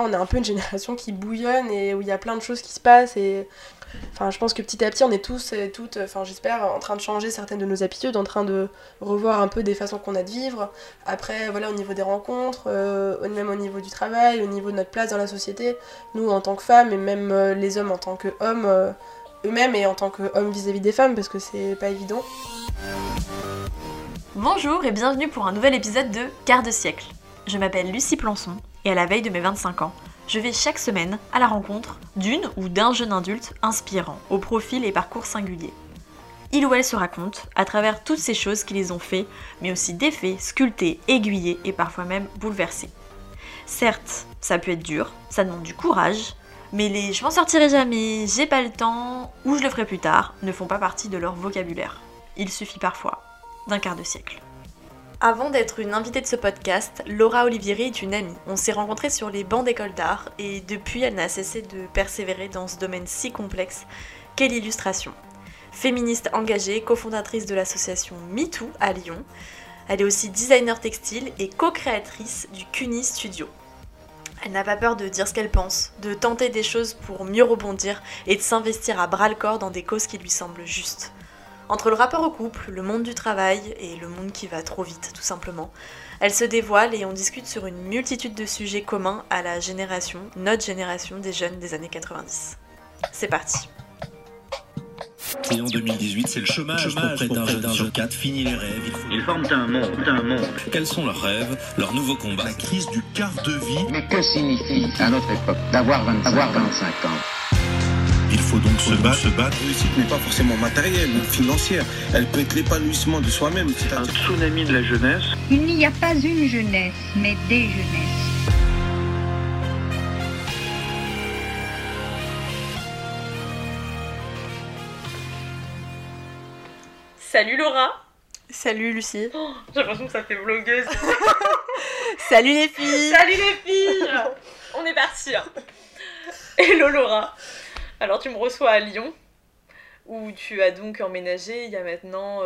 on est un peu une génération qui bouillonne et où il y a plein de choses qui se passent et Enfin, je pense que petit à petit, on est tous et toutes, enfin, j'espère, en train de changer certaines de nos habitudes, en train de revoir un peu des façons qu'on a de vivre. Après, voilà, au niveau des rencontres, euh, même au niveau du travail, au niveau de notre place dans la société, nous en tant que femmes et même euh, les hommes en tant qu'hommes euh, eux-mêmes et en tant qu'hommes vis-à-vis des femmes, parce que c'est pas évident. Bonjour et bienvenue pour un nouvel épisode de Quart de siècle. Je m'appelle Lucie Plançon et à la veille de mes 25 ans, je vais chaque semaine à la rencontre d'une ou d'un jeune adulte inspirant, au profil et parcours singuliers. Il ou elle se raconte à travers toutes ces choses qui les ont fait, mais aussi défait, sculpté, aiguillé et parfois même bouleversé. Certes, ça peut être dur, ça demande du courage, mais les je m'en sortirai jamais, j'ai pas le temps ou je le ferai plus tard ne font pas partie de leur vocabulaire. Il suffit parfois d'un quart de siècle. Avant d'être une invitée de ce podcast, Laura Olivieri est une amie. On s'est rencontrés sur les bancs d'école d'art et depuis elle n'a cessé de persévérer dans ce domaine si complexe qu'est l'illustration. Féministe engagée, cofondatrice de l'association MeToo à Lyon, elle est aussi designer textile et co-créatrice du CUNY Studio. Elle n'a pas peur de dire ce qu'elle pense, de tenter des choses pour mieux rebondir et de s'investir à bras le corps dans des causes qui lui semblent justes. Entre le rapport au couple, le monde du travail et le monde qui va trop vite, tout simplement, elle se dévoile et on discute sur une multitude de sujets communs à la génération, notre génération des jeunes des années 90. C'est parti. Et en 2018, c'est le chômage, chômage pour près d'un jeune sur quatre. Fini les rêves. Il faut... Ils forment un monde, un monde. Quels sont leurs rêves, leurs nouveaux combats La crise du quart de vie. Mais que signifie, à notre époque, d'avoir 25, avoir 25 ans il faut donc se battre. Se battre. La réussite n'est pas forcément matérielle ou financière. Elle peut être l'épanouissement de soi-même. C'est un tsunami de la jeunesse. Il n'y a pas une jeunesse, mais des jeunesses. Salut Laura Salut Lucie oh, J'ai l'impression que ça fait blogueuse Salut les filles Salut les filles On est parti Hello Laura alors tu me reçois à Lyon, où tu as donc emménagé il y a maintenant...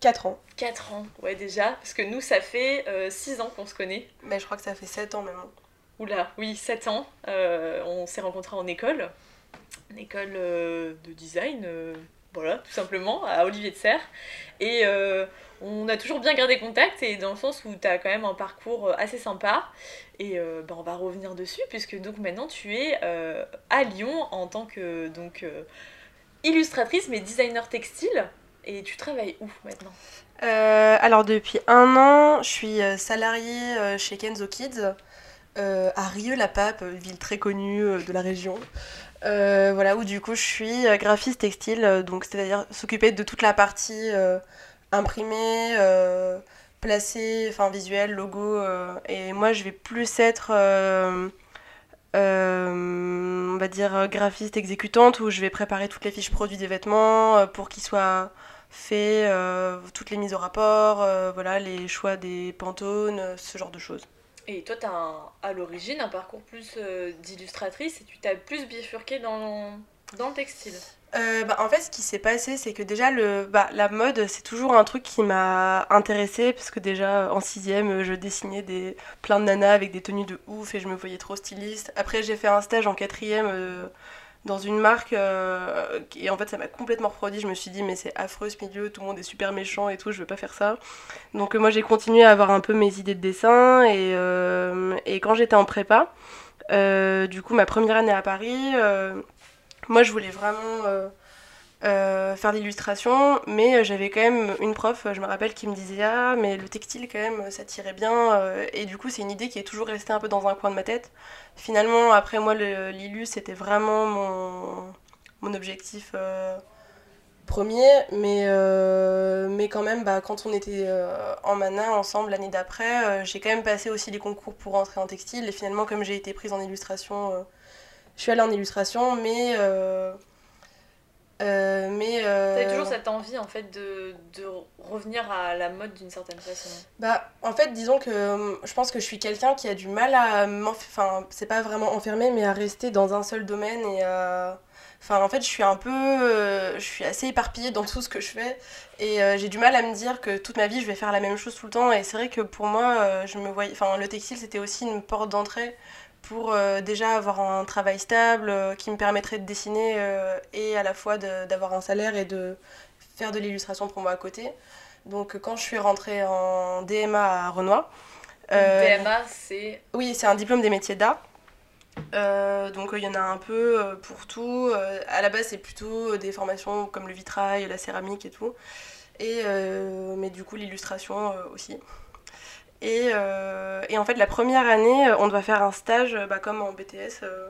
4 ans. 4 ans, ouais déjà, parce que nous ça fait 6 ans qu'on se connaît. Mais je crois que ça fait 7 ans même. Oula, oui, 7 ans. Euh, on s'est rencontrés en école, une école euh, de design, euh, voilà, tout simplement, à Olivier de Serre. Et on a toujours bien gardé contact, et dans le sens où tu as quand même un parcours assez sympa. Et euh, bah, on va revenir dessus, puisque donc maintenant tu es euh, à Lyon en tant que donc, euh, illustratrice mais designer textile. Et tu travailles où maintenant? Alors depuis un an, je suis salariée chez Kenzo Kids à Rieux-la-Pape, ville très connue de la région. voilà, où du coup je suis graphiste textile, donc c'est-à-dire s'occuper de toute la partie imprimée placé, enfin visuel, logo. Euh, et moi, je vais plus être, euh, euh, on va dire, graphiste exécutante, où je vais préparer toutes les fiches produits des vêtements pour qu'ils soient faits, toutes les mises au rapport, voilà, les choix des pantones, ce genre de choses. Et toi, tu as à l'origine un parcours plus d'illustratrice et tu t'as plus bifurqué dans, dans le textile? Euh, bah, en fait, ce qui s'est passé, c'est que déjà, le, bah, la mode, c'est toujours un truc qui m'a intéressée, parce que déjà, en sixième, je dessinais des, plein de nanas avec des tenues de ouf, et je me voyais trop styliste. Après, j'ai fait un stage en quatrième euh, dans une marque, euh, et en fait, ça m'a complètement refroidi. Je me suis dit, mais c'est affreux ce milieu, tout le monde est super méchant et tout, je veux pas faire ça. Donc moi, j'ai continué à avoir un peu mes idées de dessin, et, et quand j'étais en prépa, du coup, ma première année à Paris moi, je voulais vraiment euh, euh, faire l'illustration, mais euh, j'avais quand même une prof, je me rappelle, qui me disait Ah, mais le textile, quand même, ça tirait bien. et du coup, c'est une idée qui est toujours restée un peu dans un coin de ma tête. Finalement, après moi, l'illu, c'était vraiment mon, mon objectif premier, mais, mais quand même, bah, quand on était en Manin ensemble l'année d'après, j'ai quand même passé aussi les concours pour rentrer en textile. Et finalement, comme j'ai été prise en illustration je suis allée en illustration, mais. Euh, euh, mais. Euh, T'as toujours cette envie en fait de, de revenir à la mode d'une certaine façon Bah, en fait, disons que je pense que je suis quelqu'un qui a du mal à. Enfin, c'est pas vraiment enfermé, mais à rester dans un seul domaine et à. Enfin, en fait, je suis un peu. je suis assez éparpillée dans tout ce que je fais. Et j'ai du mal à me dire que toute ma vie, je vais faire la même chose tout le temps. Et c'est vrai que pour moi, je me voyais. Enfin, le textile, c'était aussi une porte d'entrée pour euh, déjà avoir un travail stable euh, qui me permettrait de dessiner euh, et à la fois d'avoir un salaire et de faire de l'illustration pour moi à côté. Donc quand je suis rentrée en DMA à Renoir, DMA, c'est. oui, c'est un diplôme des métiers d'art. Donc il y en a un peu pour tout. À la base, c'est plutôt des formations comme le vitrail, la céramique et tout. Et, mais du coup, l'illustration aussi. Et, euh, et en fait, la première année, on doit faire un stage, euh, bah, comme en BTS, euh,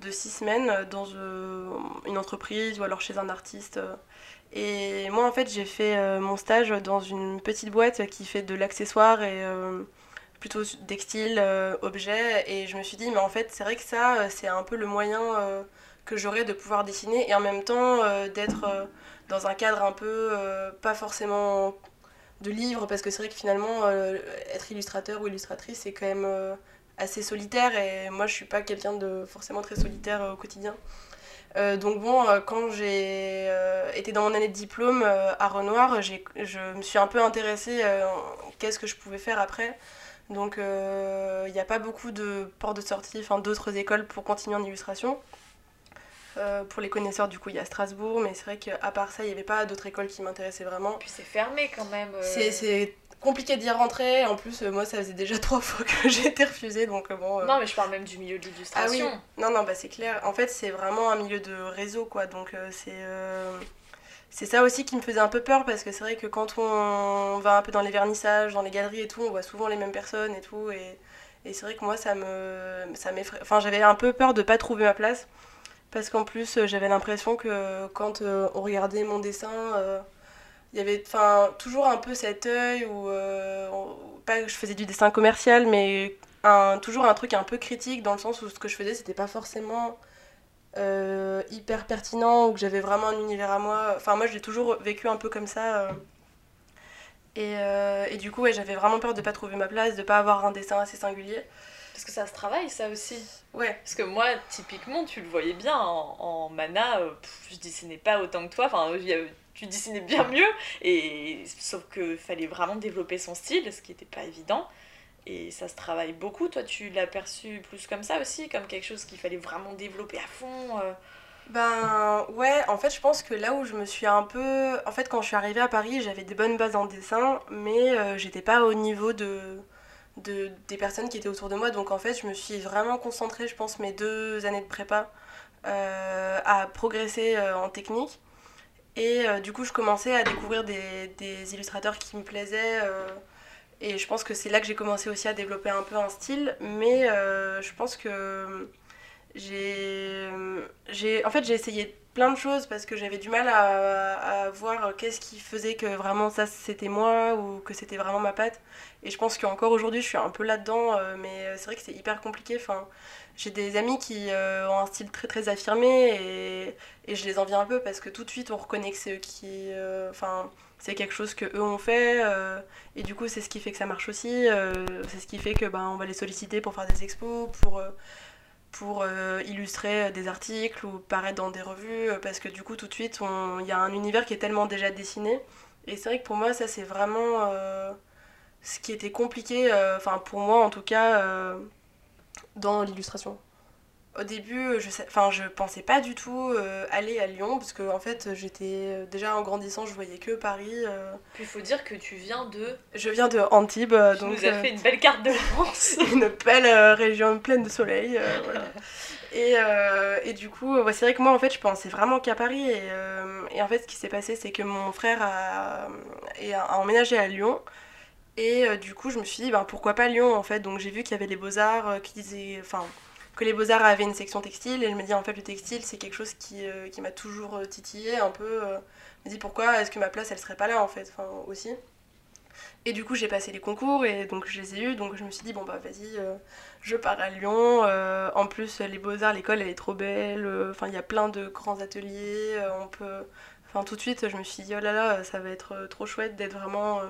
de six semaines euh, dans euh, une entreprise ou alors chez un artiste. euh. Et moi, en fait, j'ai fait euh, mon stage dans une petite boîte qui fait de l'accessoire et euh, plutôt textile, euh, objet. Et je me suis dit, mais en fait, c'est vrai que ça, euh, c'est un peu le moyen euh, que j'aurais de pouvoir dessiner et en même temps euh, d'être euh, dans un cadre un peu euh, pas forcément de livre, parce que c'est vrai que finalement, euh, être illustrateur ou illustratrice, c'est quand même euh, assez solitaire et moi, je suis pas quelqu'un de forcément très solitaire euh, au quotidien. Donc bon, quand j'ai été dans mon année de diplôme à Renoir, je me suis un peu intéressée en- qu'est-ce que je pouvais faire après. Donc il n'y a pas beaucoup de portes de sortie, enfin d'autres écoles pour continuer en illustration. Euh, pour les connaisseurs, du coup, il y a Strasbourg, mais c'est vrai qu'à part ça, il n'y avait pas d'autres écoles qui m'intéressaient vraiment. Puis c'est fermé quand même. euh. C'est- C'est compliqué d'y rentrer. En plus, euh, moi, ça faisait déjà trois fois que j'ai été refusée, donc euh, bon. Non, mais je parle même du milieu de ah oui, l'illustration. non, non, bah c'est clair. En fait, c'est vraiment un milieu de réseau, quoi. Donc, c'est c'est ça aussi qui me faisait un peu peur parce que c'est vrai que quand on va un peu dans les vernissages, dans les galeries et tout, on voit souvent les mêmes personnes et tout. Et, et c'est vrai que moi, ça me ça m'effraie. Enfin, j'avais un peu peur de pas trouver ma place parce qu'en plus, euh, j'avais l'impression que quand euh, on regardait mon dessin, euh, il y avait toujours un peu cet œil où pas que je faisais du dessin commercial, mais un, toujours un truc un peu critique dans le sens où ce que je faisais c'était pas forcément hyper pertinent ou que j'avais vraiment un univers à moi. Enfin moi j'ai toujours vécu un peu comme ça. Et, et du coup j'avais vraiment peur de pas trouver ma place, de pas avoir un dessin assez singulier. Parce que ça se travaille, ça aussi. Ouais, Parce que moi, typiquement, tu le voyais bien en, en mana, euh, pff, je dessinais pas autant que toi. Enfin, a- tu dessinais bien mieux. Et sauf que fallait vraiment développer son style, ce qui n'était pas évident. Et ça se travaille beaucoup. Toi, tu l'as perçu plus comme ça aussi, comme quelque chose qu'il fallait vraiment développer à fond. euh. Ben ouais, en fait je pense que là où je me suis un peu... En fait quand je suis arrivée à Paris j'avais des bonnes bases en dessin mais euh, j'étais pas au niveau de, de, des personnes qui étaient autour de moi. Donc en fait je me suis vraiment concentrée je pense mes deux années de prépa euh, à progresser euh, en technique. Et euh, du coup je commençais à découvrir des, des illustrateurs qui me plaisaient et je pense que c'est là que j'ai commencé aussi à développer un peu un style. Mais je pense que j'ai en fait j'ai essayé plein de choses parce que j'avais du mal à, voir qu'est-ce qui faisait que vraiment ça c'était moi ou que c'était vraiment ma patte. Et je pense qu'encore aujourd'hui je suis un peu là-dedans euh, mais c'est vrai que c'est hyper compliqué enfin j'ai des amis qui euh, ont un style très très affirmé et, et je les envie un peu parce que tout de suite on reconnaît que c'est qui euh, c'est quelque chose que eux ont fait et du coup c'est ce qui fait que ça marche aussi c'est ce qui fait que ben on va les solliciter pour faire des expos pour pour euh, illustrer euh, des articles ou paraître dans des revues, euh, parce que du coup, tout de suite, il y a un univers qui est tellement déjà dessiné. Et c'est vrai que pour moi, ça, c'est vraiment ce qui était compliqué, enfin, pour moi en tout cas, dans l'illustration. Au début, je sais, enfin, je pensais pas du tout euh, aller à Lyon, parce que en fait, j'étais euh, déjà en grandissant, je voyais que Paris. euh. Puis il faut dire que tu viens de. Je viens de Antibes, euh, Tu donc nous as euh, fait une belle carte de France. une belle euh, région pleine de soleil. euh, voilà. et, euh, et du coup, ouais, c'est vrai que moi, en fait, je pensais vraiment qu'à Paris. Et, euh, et en fait, ce qui s'est passé, c'est que mon frère a, a emménagé à Lyon. Et euh, du coup, je me suis dit, ben, pourquoi pas Lyon, en fait. Donc, j'ai vu qu'il y avait les Beaux-Arts euh, qui disaient... Enfin, les Beaux-Arts avaient une section textile. Et je me dis, en fait, le textile, c'est quelque chose qui, euh, m'a toujours euh, titillé un peu. je me dis, pourquoi est-ce que ma place, elle serait pas là, en fait, enfin, aussi. Et du coup, j'ai passé les concours et donc je les ai eus. Donc je me suis dit, bon, bah vas-y, euh, je pars à Lyon. En plus, les Beaux-Arts, l'école, elle est trop belle. Enfin, il y a plein de grands ateliers. on peut. Enfin, tout de suite, je me suis dit, oh là là, ça va être trop chouette d'être vraiment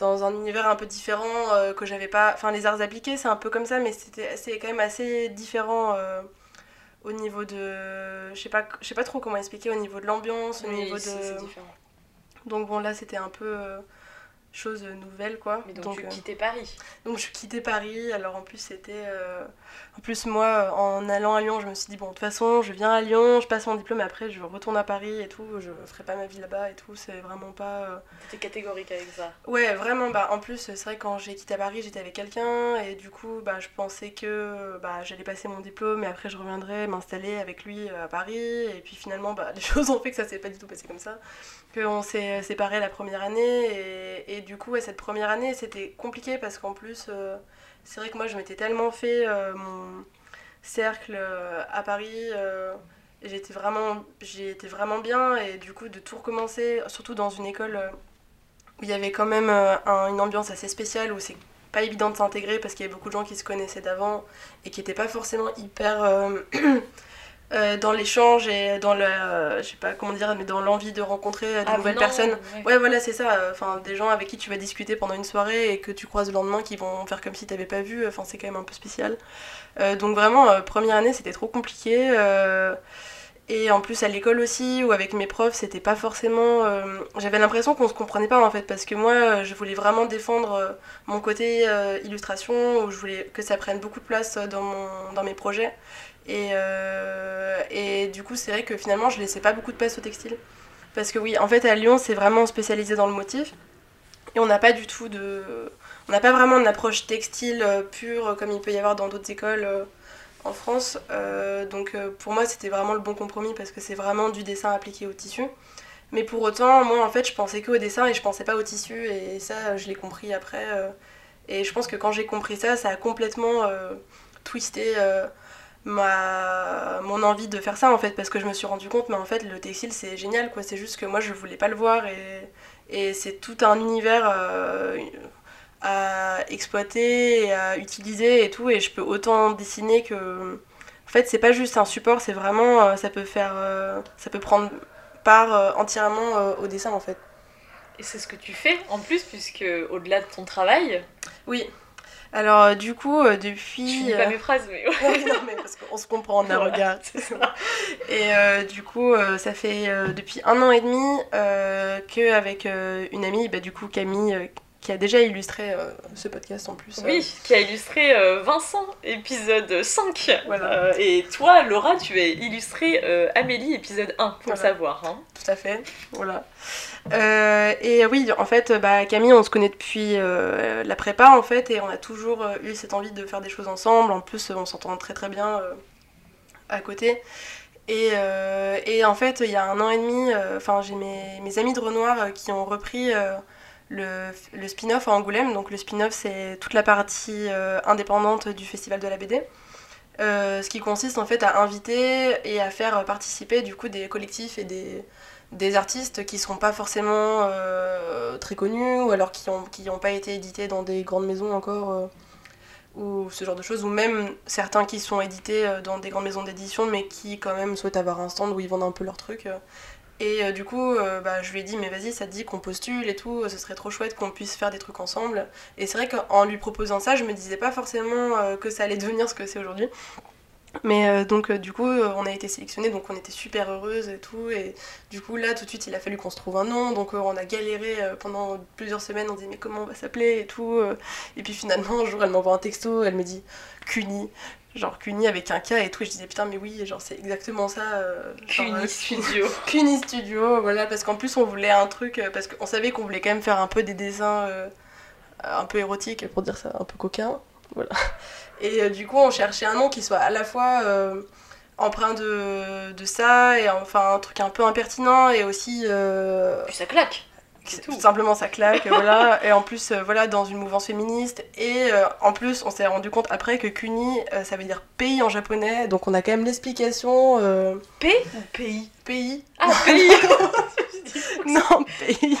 dans un univers un peu différent euh, que j'avais pas. Enfin, les arts appliqués, c'est un peu comme ça, mais c'était c'est quand même assez différent. euh, au niveau de je sais pas je sais pas trop comment expliquer au niveau de l'ambiance au Oui, niveau de différent. donc bon là c'était un peu euh, chose nouvelle quoi. Mais donc, tu euh, quittais Paris. donc je quittais Paris, alors en plus c'était... En plus moi, en allant à Lyon, je me suis dit, bon, de toute façon, je viens à Lyon, je passe mon diplôme, et après je retourne à Paris et tout, je ferai pas ma vie là-bas et tout, c'est vraiment pas... euh, T'étais catégorique avec ça. Ouais, vraiment, bah en plus, c'est vrai, quand j'ai quitté Paris, j'étais avec quelqu'un, et du coup, bah je pensais que bah, j'allais passer mon diplôme, et après je reviendrais m'installer avec lui euh, à Paris, et puis finalement, bah les choses ont fait que ça s'est pas du tout passé comme ça, qu'on s'est séparés la première année, et, et du coup, ouais, cette première année, c'était compliqué parce qu'en plus, euh, c'est vrai que moi, je m'étais tellement fait euh, mon cercle euh, à Paris. euh, J'étais vraiment, j'étais vraiment bien et du coup de tout recommencer, surtout dans une école où il y avait quand même un- une ambiance assez spéciale, où c'est pas évident de s'intégrer parce qu'il y avait beaucoup de gens qui se connaissaient d'avant et qui n'étaient pas forcément hyper euh, dans l'échange et dans le, euh, je sais pas comment dire, mais dans l'envie de rencontrer de nouvelles personnes. Ouais, voilà, c'est ça. Enfin, des gens avec qui tu vas discuter pendant une soirée et que tu croises le lendemain qui vont faire comme si t'avais pas vu. Enfin, c'est quand même un peu spécial. Euh, donc vraiment, euh, première année, c'était trop compliqué. et en plus à l'école aussi, ou avec mes profs, c'était pas forcément. J'avais l'impression qu'on se comprenait pas en fait, parce que moi, je voulais vraiment défendre mon côté illustration, où je voulais que ça prenne beaucoup de place dans, mon, dans mes projets. Et, euh, et du coup, c'est vrai que finalement, je laissais pas beaucoup de place au textile. Parce que oui, en fait, à Lyon, c'est vraiment spécialisé dans le motif. Et on n'a pas du tout de. On n'a pas vraiment une approche textile euh, pure euh, comme il peut y avoir dans d'autres écoles en France. Donc pour moi, c'était vraiment le bon compromis parce que c'est vraiment du dessin appliqué au tissu. Mais pour autant, moi, en fait, je pensais que au dessin et je pensais pas au tissu. Et ça, je l'ai compris après. et je pense que quand j'ai compris ça, ça a complètement twisté ma... mon envie de faire ça, en fait. Parce que je me suis rendu compte, mais en fait, le textile, c'est génial, quoi. C'est juste que moi, je voulais pas le voir. Et, et c'est tout un univers euh, à exploiter et à utiliser et tout. Et je peux autant dessiner que. En fait, c'est pas juste un support, c'est vraiment. euh, ça peut faire. euh, ça peut prendre part entièrement au dessin, en fait. Et c'est ce que tu fais en plus, puisque au-delà de ton travail, Oui. Alors, euh, du coup, euh, je depuis. euh, pas mes phrases, mais Oui, non, mais parce qu'on se comprend, on a un Voilà, regard. ça. Et euh, du coup, euh, ça fait euh, depuis un an et demi euh, qu'avec euh, une amie, bah, du coup Camille, euh, qui a déjà illustré euh, ce podcast en plus. euh, Oui, qui a illustré euh, Vincent, épisode 5. Voilà. Euh, et toi, Laura, tu as illustré Amélie, épisode 1, faut le Voilà. savoir. Hein. Tout à fait, voilà. Et oui, en fait, bah, Camille, on se connaît depuis la prépa, en fait, et on a toujours eu cette envie de faire des choses ensemble. En plus, on s'entend très très bien à côté. Et, et en fait, il y a un an et demi, enfin, j'ai mes, mes amis de Renoir qui ont repris le, le spin-off à Angoulême. Donc, le spin-off, c'est toute la partie euh, indépendante du Festival de la BD. Euh, ce qui consiste en fait à inviter et à faire participer du coup des collectifs et des, des artistes qui seront pas forcément euh, très connus ou alors qui n'ont qui ont pas été édités dans des grandes maisons encore ou ce genre de choses ou même certains qui sont édités dans des grandes maisons d'édition mais qui quand même souhaitent avoir un stand où ils vendent un peu leurs trucs. Et euh, du coup euh, bah, je lui ai dit mais vas-y ça te dit qu'on postule et tout ce serait trop chouette qu'on puisse faire des trucs ensemble. Et c'est vrai qu'en lui proposant ça je me disais pas forcément euh, que ça allait devenir ce que c'est aujourd'hui. Mais donc du coup on a été sélectionnés donc on était super heureuses et tout. Et du coup là tout de suite il a fallu qu'on se trouve un nom. Donc on a galéré pendant plusieurs semaines. On disait mais comment on va s'appeler et tout et puis finalement un jour elle m'envoie un texto. Elle me dit Cuny genre Cuny avec un K et tout et je disais putain mais oui genre c'est exactement ça euh, Cuny euh, Studio. Cuny Studio voilà parce qu'en plus on voulait un truc euh, parce qu'on savait qu'on voulait quand même faire un peu des dessins euh, un peu érotiques pour dire ça un peu coquin voilà et euh, du coup, on cherchait un nom qui soit à la fois empreint de, de ça, et enfin un truc un peu impertinent, et aussi. Puis ça claque. Tout tout. simplement ça claque, voilà. Et en plus, euh, voilà, dans une mouvance féministe. Et euh, en plus, on s'est rendu compte après que Kuni, euh, ça veut dire pays en japonais, donc on a quand même l'explication. P ou pays? pays Ah, pays Non, pays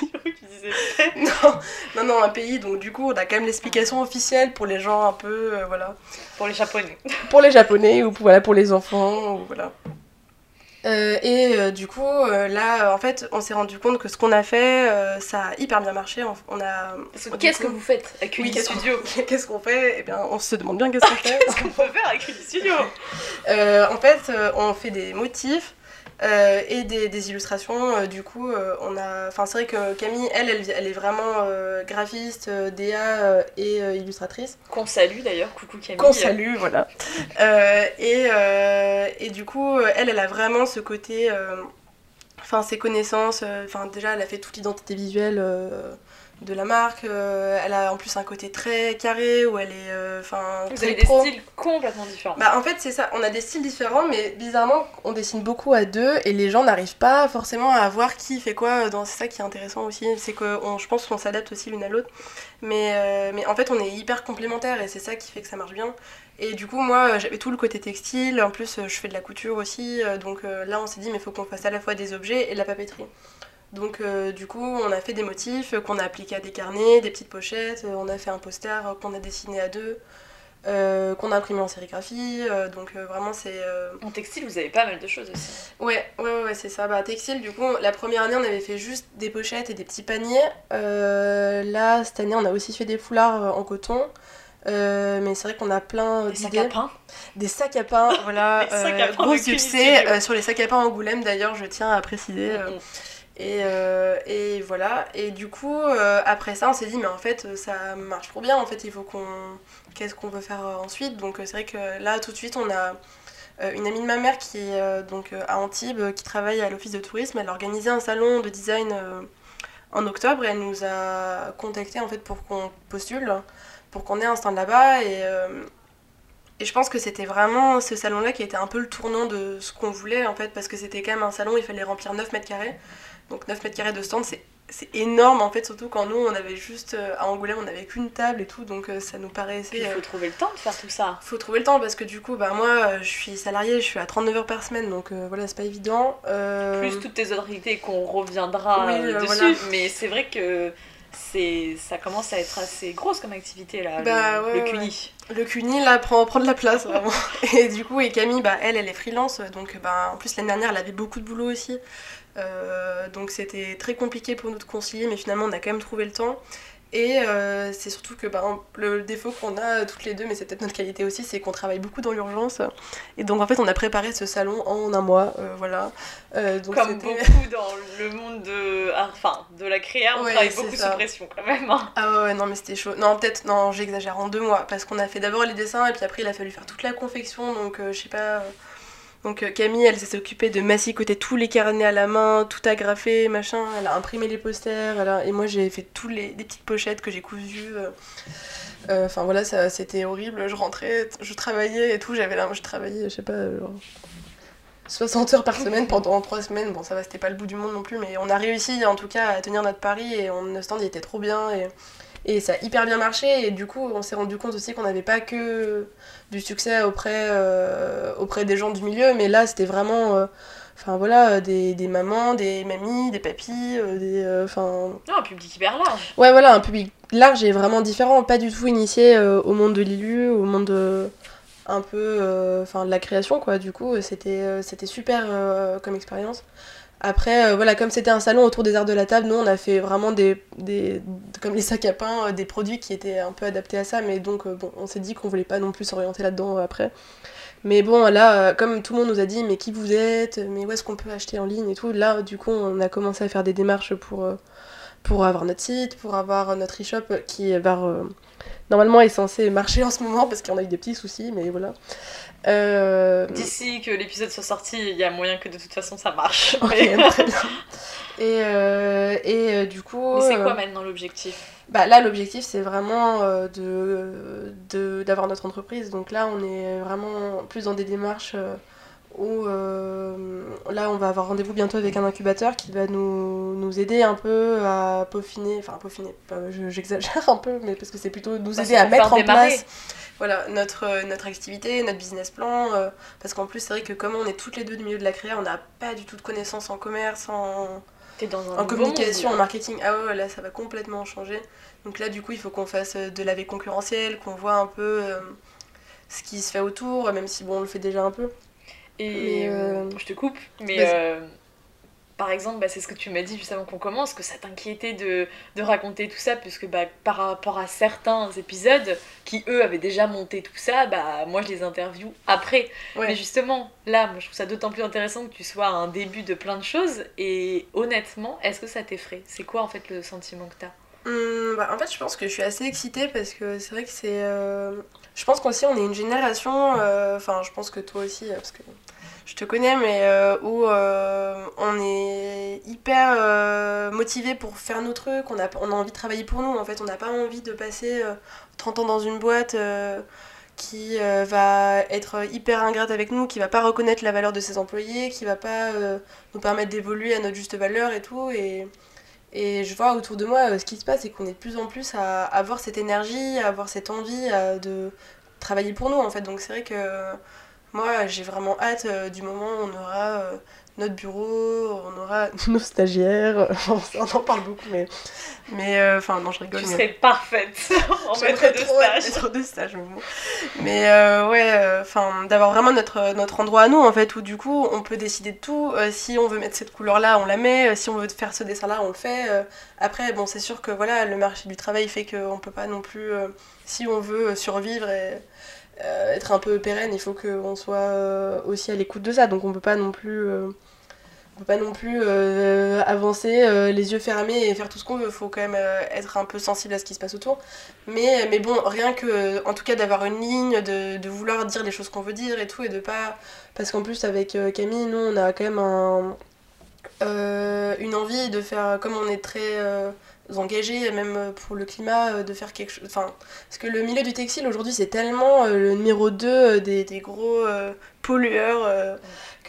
non, non, non, un pays, donc du coup, on a quand même l'explication officielle pour les gens un peu, voilà. Pour les japonais. pour les japonais ou pour, voilà, pour les enfants ou voilà. Euh, et euh, du coup, euh, là, en fait, on s'est rendu compte que ce qu'on a fait, ça a hyper bien marché. On, on a. Qu'est-ce que vous faites à Oui, qu'on- Studio Qu'est-ce qu'on fait? Eh bien, on se demande bien qu'est-ce qu'on fait. Qu'est-ce qu'on peut faire à Cuny Studio? En fait, on fait des motifs euh, et des, des illustrations. Euh, du coup, euh, on a. Enfin, c'est vrai que Camille, elle, elle, elle est vraiment graphiste, DA et illustratrice. Qu'on salue d'ailleurs, coucou Camille. Qu'on salue, voilà. Et, et du coup, elle, elle a vraiment ce côté. Enfin, ses connaissances. Enfin, déjà, elle a fait toute l'identité visuelle de la marque. euh, elle a en plus un côté très carré où elle est. euh, Enfin, Vous très avez des pro. styles complètement différents. Bah en fait c'est ça, on a des styles différents mais bizarrement on dessine beaucoup à deux et les gens n'arrivent pas forcément à voir qui fait quoi dans c'est ça qui est intéressant aussi, c'est que on- je pense qu'on s'adapte aussi l'une à l'autre mais, euh, mais en fait on est hyper complémentaires et c'est ça qui fait que ça marche bien et du coup moi j'avais tout le côté textile, en plus euh, je fais de la couture aussi euh, donc euh, là on s'est dit mais il faut qu'on fasse à la fois des objets et de la papeterie. Donc euh, du coup, on a fait des motifs qu'on a appliqués à des carnets, des petites pochettes, euh, on a fait un poster euh, qu'on a dessiné à deux, euh, qu'on a imprimé en sérigraphie. euh, donc euh, vraiment c'est... En textile, vous avez pas mal de choses aussi. Ouais, ouais, ouais, c'est ça. Bah, textile, du coup, la première année, on avait fait juste des pochettes et des petits paniers. Là, cette année, on a aussi fait des foulards en coton. Mais c'est vrai qu'on a plein Des sacs à pain. Des sacs à pain, voilà. Sacs à pain gros succès sur les sacs à pain Angoulême, d'ailleurs, je tiens à préciser. Et, euh, et voilà. Et du coup, euh, après ça, on s'est dit, mais en fait, euh, ça marche trop bien. En fait, il faut qu'on. Qu'est-ce qu'on veut faire ensuite? Donc, c'est vrai que là, tout de suite, on a une amie de ma mère qui est donc, à Antibes, qui travaille à l'office de tourisme. Elle a organisé un salon de design en octobre et elle nous a contacté en fait pour qu'on postule, pour qu'on ait un stand là-bas. Et. et je pense que c'était vraiment ce salon-là qui était un peu le tournant de ce qu'on voulait en fait, parce que c'était quand même un salon il fallait remplir 9 mètres carrés. Donc 9 mètres carrés de stand, c'est, c'est énorme en fait, surtout quand nous on avait juste euh, à Angoulême, on avait qu'une table et tout, donc euh, ça nous paraissait. Il euh, faut trouver le temps de faire tout ça. faut trouver le temps parce que du coup, bah moi euh, je suis salariée, je suis à 39 heures par semaine, donc euh, voilà, c'est pas évident. Euh, Plus toutes tes autres qu'on reviendra Oui, euh, euh, dessus. voilà. Mais c'est vrai que c'est ça commence à être assez grosse comme activité là, Bah, le, ouais, le ouais, CUNY. Le CUNY là prend, prend de la place vraiment. Et du coup, et Camille, bah, elle, elle est freelance, donc bah, en plus l'année dernière, elle avait beaucoup de boulot aussi. Euh, donc c'était très compliqué pour nous de concilier, mais finalement on a quand même trouvé le temps. Et euh, c'est surtout que bah, le défaut qu'on a toutes les deux, mais c'est peut-être notre qualité aussi, c'est qu'on travaille beaucoup dans l'urgence. Et donc en fait on a préparé ce salon en un mois, euh, voilà. Euh, donc Comme beaucoup dans le monde de, ah, enfin, de la créa, on Ouais, travaille beaucoup ça. sous pression quand même. hein. Ah ouais, non mais c'était chaud. Non peut-être, non j'exagère, en deux mois. Parce qu'on a fait d'abord les dessins et puis après il a fallu faire toute la confection. Donc euh, je sais pas... Donc euh, Camille elle s'est occupée de massicoter tous les carnets à la main, tout agrafé, machin. Elle a imprimé les posters. a- Et moi j'ai fait tous les, petites pochettes que j'ai cousues. euh. Euh, Enfin voilà, ça c'était horrible. Je rentrais, je travaillais et tout. J'avais là, je travaillais, je sais pas, euh, genre 60 heures par semaine pendant 3 semaines. Bon, ça va, c'était pas le bout du monde non plus, mais on a réussi en tout cas à tenir notre pari et on, notre stand il était trop bien et, et ça a hyper bien marché. Et du coup, on s'est rendu compte aussi qu'on n'avait pas que du succès auprès, euh, auprès des gens du milieu, mais là c'était vraiment. euh, Enfin voilà, des, des mamans, des mamies, des papis, euh, des. Enfin. Non, un public hyper large. Ouais, voilà, un public large et vraiment différent, pas du tout initié au monde de l'ILU, au monde de, un peu enfin de la création, quoi. Du coup, c'était c'était super comme expérience. Après, euh, voilà, comme c'était un salon autour des arts de la table, nous, on a fait vraiment des, comme les sacs à pain, euh, des produits qui étaient un peu adaptés à ça, mais donc, euh, bon, on s'est dit qu'on voulait pas non plus s'orienter là-dedans après. Mais bon, là, comme tout le monde nous a dit, mais qui vous êtes, mais où est-ce qu'on peut acheter en ligne et tout, là, du coup, on a commencé à faire des démarches pour, pour avoir notre site, pour avoir notre e-shop qui va, normalement est censé marcher en ce moment parce qu'on a eu des petits soucis, mais voilà. Euh, D'ici que l'épisode soit sorti, il y a moyen que de toute façon ça marche. ok, très bien. Et, euh, et euh, du coup. mais c'est euh, quoi maintenant l'objectif? bah là, l'objectif, c'est vraiment de, de, d'avoir notre entreprise. Donc là, on est vraiment plus dans des démarches où euh, là, on va avoir rendez-vous bientôt avec un incubateur qui va nous, nous aider un peu à peaufiner, enfin peaufiner, j'exagère un peu, mais parce que c'est plutôt nous Bah, aider à mettre en démarrer. place voilà, notre, notre activité, notre business plan. euh, parce qu'en plus, c'est vrai que comme on est toutes les deux du milieu de la créa, on n'a pas du tout de connaissances en commerce, en, dans communication, en marketing, ah ouais, là ça va complètement changer. Donc là, du coup, il faut qu'on fasse euh, de la veille concurrentielle, qu'on voit un peu euh, ce qui se fait autour, même si bon, on le fait déjà un peu. Et euh, je te coupe, mais euh, par exemple, bah, c'est ce que tu m'as dit juste avant qu'on commence, que ça t'inquiétait de, de raconter tout ça, puisque bah, par rapport à certains épisodes qui, eux, avaient déjà monté tout ça, bah, moi, je les interviewe après. Ouais. Mais justement, là, moi, je trouve ça d'autant plus intéressant que tu sois à un début de plein de choses. Et honnêtement, est-ce que ça t'effraie? C'est quoi, en fait, le sentiment que t'as? Hum, bah, en fait, je pense que je suis assez excitée parce que c'est vrai que c'est. euh, Je pense qu'aussi, on est une génération. euh, Enfin, je pense que toi aussi, euh, parce que je te connais, mais euh, où on est hyper motivé pour faire nos trucs. On a, on a envie de travailler pour nous. En fait, on n'a pas envie de passer euh, 30 ans dans une boîte. qui va être hyper ingrate avec nous, qui va pas reconnaître la valeur de ses employés, qui va pas nous permettre d'évoluer à notre juste valeur et tout. Et, et je vois autour de moi, euh, ce qui se passe, c'est qu'on est de plus en plus à avoir cette énergie, à avoir cette envie euh, de travailler pour nous, en fait. Donc c'est vrai que euh, moi, j'ai vraiment hâte du moment où on aura notre bureau, on aura nos stagiaires, on en parle beaucoup, mais... Mais, euh, enfin, non, je rigole. Tu mais- serais parfaite en maître de stage. maître de stage, mais bon. Mais euh, ouais, enfin, d'avoir vraiment notre, notre endroit à nous, en fait, où du coup, on peut décider de tout. Euh, si on veut mettre cette couleur-là, on la met. Euh, Si on veut faire ce dessin-là, on le fait. Euh, après, bon, c'est sûr que voilà, le marché du travail fait qu'on peut pas non plus, euh, si on veut survivre et euh, être un peu pérenne, il faut qu'on soit euh, aussi à l'écoute de ça. Donc on peut pas non plus... euh, pas non plus euh, avancer euh, les yeux fermés et faire tout ce qu'on veut. Faut quand même euh, être un peu sensible à ce qui se passe autour. Mais, mais bon, rien que, en tout cas, d'avoir une ligne, de, vouloir dire les choses qu'on veut dire et tout, et de pas. Parce qu'en plus, avec Camille, nous, on a quand même un, une envie de faire, comme on est très engagés, même pour le climat, de faire quelque chose. Enfin, parce que le milieu du textile aujourd'hui, c'est tellement le numéro 2 des, des gros pollueurs.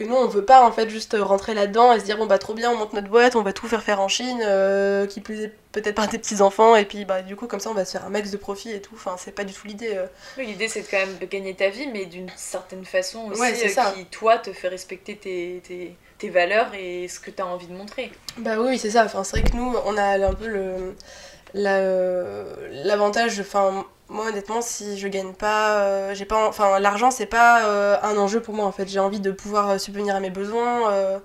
Que nous on veut pas en fait juste rentrer là-dedans et se dire bon bah trop bien on monte notre boîte on va tout faire faire en Chine euh, qui plus est peut-être par des petits enfants et puis bah du coup comme ça on va se faire un max de profit et tout enfin c'est pas du tout l'idée euh. Oui, L'idée, c'est quand même de gagner ta vie, mais d'une certaine façon aussi, Ouais, c'est euh, ça. qui, toi, te fait respecter tes, tes, tes valeurs et ce que tu as envie de montrer. Bah oui, oui, c'est ça. Enfin, c'est vrai que nous, on a un peu le euh, l'avantage. Enfin, moi, honnêtement, si je gagne pas, euh, j'ai pas, enfin, l'argent, c'est pas euh, un enjeu pour moi. En fait, j'ai envie de pouvoir subvenir à mes besoins.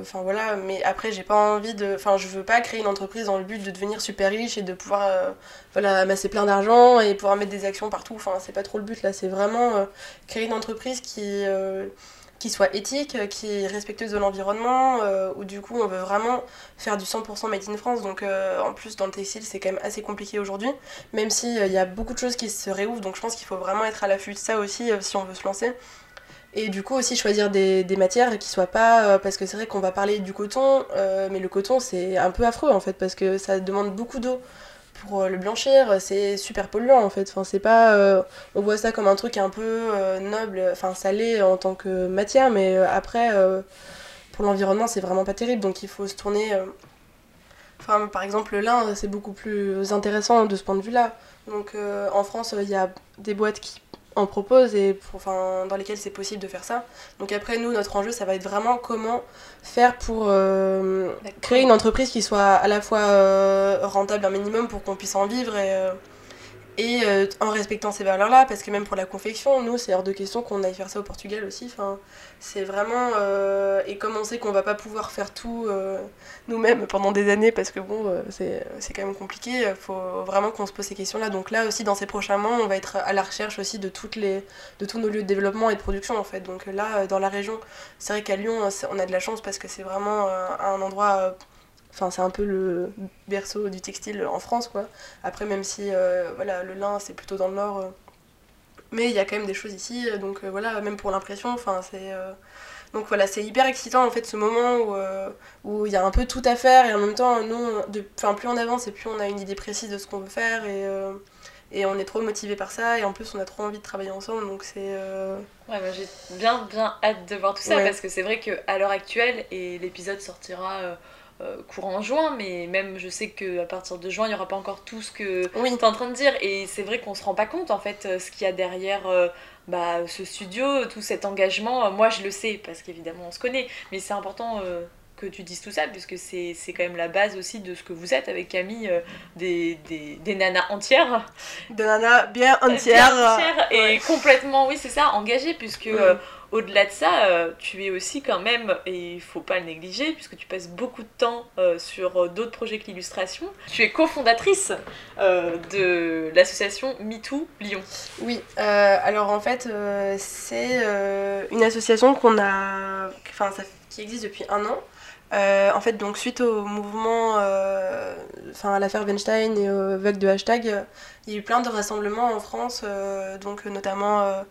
Enfin voilà, mais après j'ai pas envie de, enfin je veux pas créer une entreprise dans le but de devenir super riche et de pouvoir voilà amasser plein d'argent et pouvoir mettre des actions partout. Enfin c'est pas trop le but là, c'est vraiment créer une entreprise qui qui soit éthique, euh, qui est respectueuse de l'environnement, euh, où du coup on veut vraiment faire du 100% made in France. Donc euh, en plus dans le textile c'est quand même assez compliqué aujourd'hui, même s'il il y a beaucoup de choses qui se réouvrent. Donc je pense qu'il faut vraiment être à l'affût de ça aussi euh, si on veut se lancer. Et du coup aussi choisir des, matières qui soient pas... euh, parce que c'est vrai qu'on va parler du coton, euh, mais le coton c'est un peu affreux en fait, parce que ça demande beaucoup d'eau pour euh, le blanchir, c'est super polluant en fait. Pas, euh, on voit ça comme un truc un peu euh, noble, enfin salé en tant que matière, mais euh, après, euh, pour l'environnement, c'est vraiment pas terrible. Donc il faut se tourner. euh, par exemple, le lin, c'est beaucoup plus intéressant de ce point de vue-là. Donc euh, en France, il y a des boîtes qui en proposent et pour- enfin, dans lesquelles c'est possible de faire ça. Donc après, nous, notre enjeu, ça va être vraiment comment faire pour euh, créer une entreprise qui soit à la fois euh, rentable un minimum pour qu'on puisse en vivre et, euh, et euh, en respectant ces valeurs-là, parce que même pour la confection, nous, c'est hors de question qu'on aille faire ça au Portugal aussi. C'est vraiment... euh, et comme on sait qu'on va pas pouvoir faire tout euh, nous-mêmes pendant des années, parce que bon, c'est quand même compliqué, faut vraiment qu'on se pose ces questions-là. Donc là aussi, dans ces prochains mois, on va être à la recherche aussi de, toutes les, de tous nos lieux de développement et de production, en fait. Donc là, dans la région, c'est vrai qu'à Lyon, on a de la chance parce que c'est vraiment un endroit... Enfin, c'est un peu le berceau du textile en France, quoi. Après, même si euh, voilà, le lin, c'est plutôt dans le nord. euh, mais il y a quand même des choses ici, euh, donc euh, voilà, même pour l'impression, enfin, c'est. donc voilà, c'est hyper excitant en fait ce moment où où il y a un peu tout à faire et en même temps, de, plus on avance et plus on a une idée précise de ce qu'on veut faire et, et on est trop motivé par ça et en plus on a trop envie de travailler ensemble, donc c'est. euh, Ouais, moi j'ai bien bien hâte de voir tout ça Ouais. parce que c'est vrai qu'à l'heure actuelle, et l'épisode sortira euh, courant juin, mais même je sais qu'à partir de juin, il n'y aura pas encore tout ce que Oui, tu es en train de dire. Et c'est vrai qu'on se rend pas compte en fait euh, ce qu'il y a derrière euh, bah, ce studio, tout cet engagement. Euh, Moi je le sais parce qu'évidemment on se connaît, mais c'est important euh, que tu dises tout ça, puisque c'est quand même la base aussi de ce que vous êtes avec Camille, euh, des, des, des nanas entières. De nana bien Bien entière. entières et ouais. complètement, oui, c'est ça, engagée, puisque. Au-delà de ça, euh, tu es aussi quand même, et il faut pas le négliger, puisque tu passes beaucoup de temps euh, sur euh, d'autres projets que l'illustration, tu es cofondatrice de l'association MeToo Lyon. Oui, alors en fait, c'est une association qu'on a, enfin, qui existe depuis un an. En fait, donc suite au mouvement, à l'affaire Weinstein et au vague de hashtag, il y a eu plein de rassemblements en France, donc notamment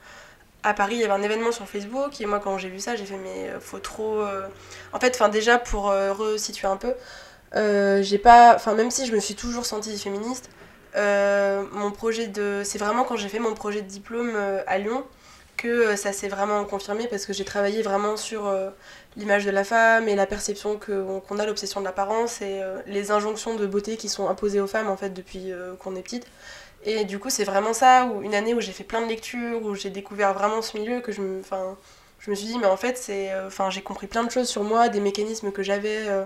à Paris, il y avait un événement sur Facebook et moi quand j'ai vu ça, j'ai fait mais euh, faut trop. euh, En fait, enfin déjà pour euh, resituer un peu, j'ai pas, même si je me suis toujours sentie féministe. Mon projet de. C'est vraiment quand j'ai fait mon projet de diplôme à Lyon que ça s'est vraiment confirmé parce que j'ai travaillé vraiment sur l'image de la femme et la perception qu'on a, l'obsession de l'apparence et les injonctions de beauté qui sont imposées aux femmes en fait depuis qu'on est petite. Et du coup, c'est vraiment ça, où, une année où j'ai fait plein de lectures, où j'ai découvert vraiment ce milieu, que je me, enfin, je me suis dit, mais en fait, c'est, euh, enfin, j'ai compris plein de choses sur moi, des mécanismes que j'avais euh,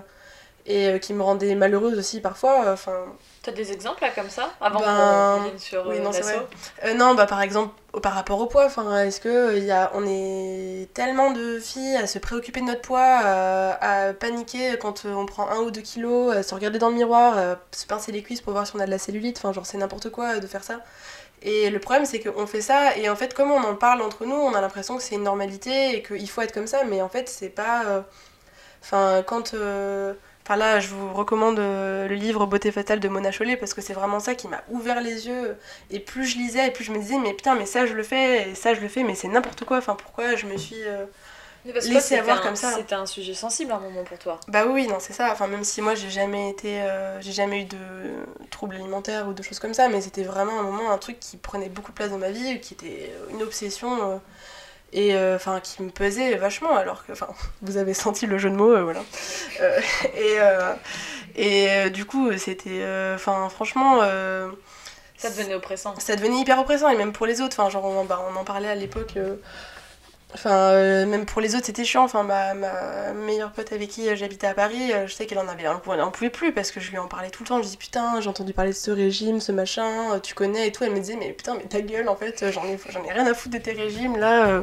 et euh, qui me rendaient malheureuse aussi parfois. euh, Enfin, T'as des exemples là comme ça Avant Ben, qu'on vienne sur oui, non, bah par exemple, par rapport au poids, enfin, est-ce que euh, y a, on est tellement de filles à se préoccuper de notre poids, à, à paniquer quand euh, on prend un ou deux kilos, à se regarder dans le miroir, à se pincer les cuisses pour voir si on a de la cellulite, enfin, genre c'est n'importe quoi euh, de faire ça. Et le problème, c'est qu'on fait ça, et en fait, comme on en parle entre nous, on a l'impression que c'est une normalité et qu'il faut être comme ça, mais en fait, c'est pas. euh, Enfin, quand. euh, Enfin là, je vous recommande euh, le livre Beauté fatale de Mona Chollet parce que c'est vraiment ça qui m'a ouvert les yeux. Et plus je lisais, et plus je me disais, mais putain, mais ça je le fais, et ça je le fais, mais c'est n'importe quoi. Enfin, pourquoi je me suis. euh, c'était avoir un- comme ça? C'était un sujet sensible à un moment pour toi. Bah oui, non, c'est ça. Enfin, même si moi j'ai jamais été. euh, j'ai jamais eu de troubles alimentaires ou de choses comme ça, mais c'était vraiment un moment, un truc qui prenait beaucoup de place dans ma vie, qui était une obsession. euh, et euh, enfin qui me pesait vachement alors que enfin vous avez senti le jeu de mots euh, voilà Euh, et et du coup c'était enfin franchement Ça devenait oppressant. ça devenait hyper oppressant et même pour les autres enfin genre on, bah, on en parlait à l'époque enfin euh, même pour les autres c'était chiant enfin ma, ma meilleure pote avec qui euh, j'habitais à Paris euh, je sais qu'elle en avait un coup elle en pouvait plus parce que je lui en parlais tout le temps je lui dis putain j'ai entendu parler de ce régime ce machin tu connais et tout elle me disait mais putain mais ta gueule en fait j'en ai j'en ai rien à foutre de tes régimes là euh.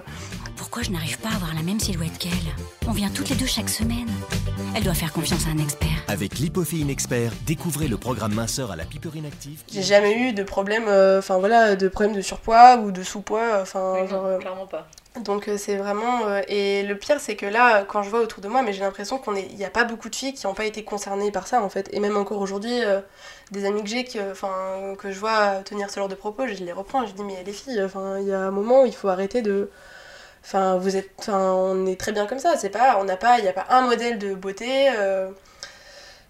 Pourquoi je n'arrive pas à avoir la même silhouette qu'elle? On vient toutes les deux chaque semaine. Elle doit faire confiance à un expert. Avec Lipofine Expert, découvrez le programme minceur à la piperine active. j'ai jamais eu de problème euh, enfin voilà de problème de surpoids ou de sous-poids enfin Oui, genre clairement pas. Donc euh, c'est vraiment euh, et le pire c'est que là quand je vois autour de moi mais j'ai l'impression qu'on est il y a pas beaucoup de filles qui n'ont pas été concernées par ça en fait et même encore aujourd'hui euh, des amis que j'ai que enfin que je vois tenir ce genre de propos je les reprends je dis mais les filles enfin il y a un moment où il faut arrêter de enfin vous êtes enfin on est très bien comme ça c'est pas on n'a pas il y a pas un modèle de beauté euh,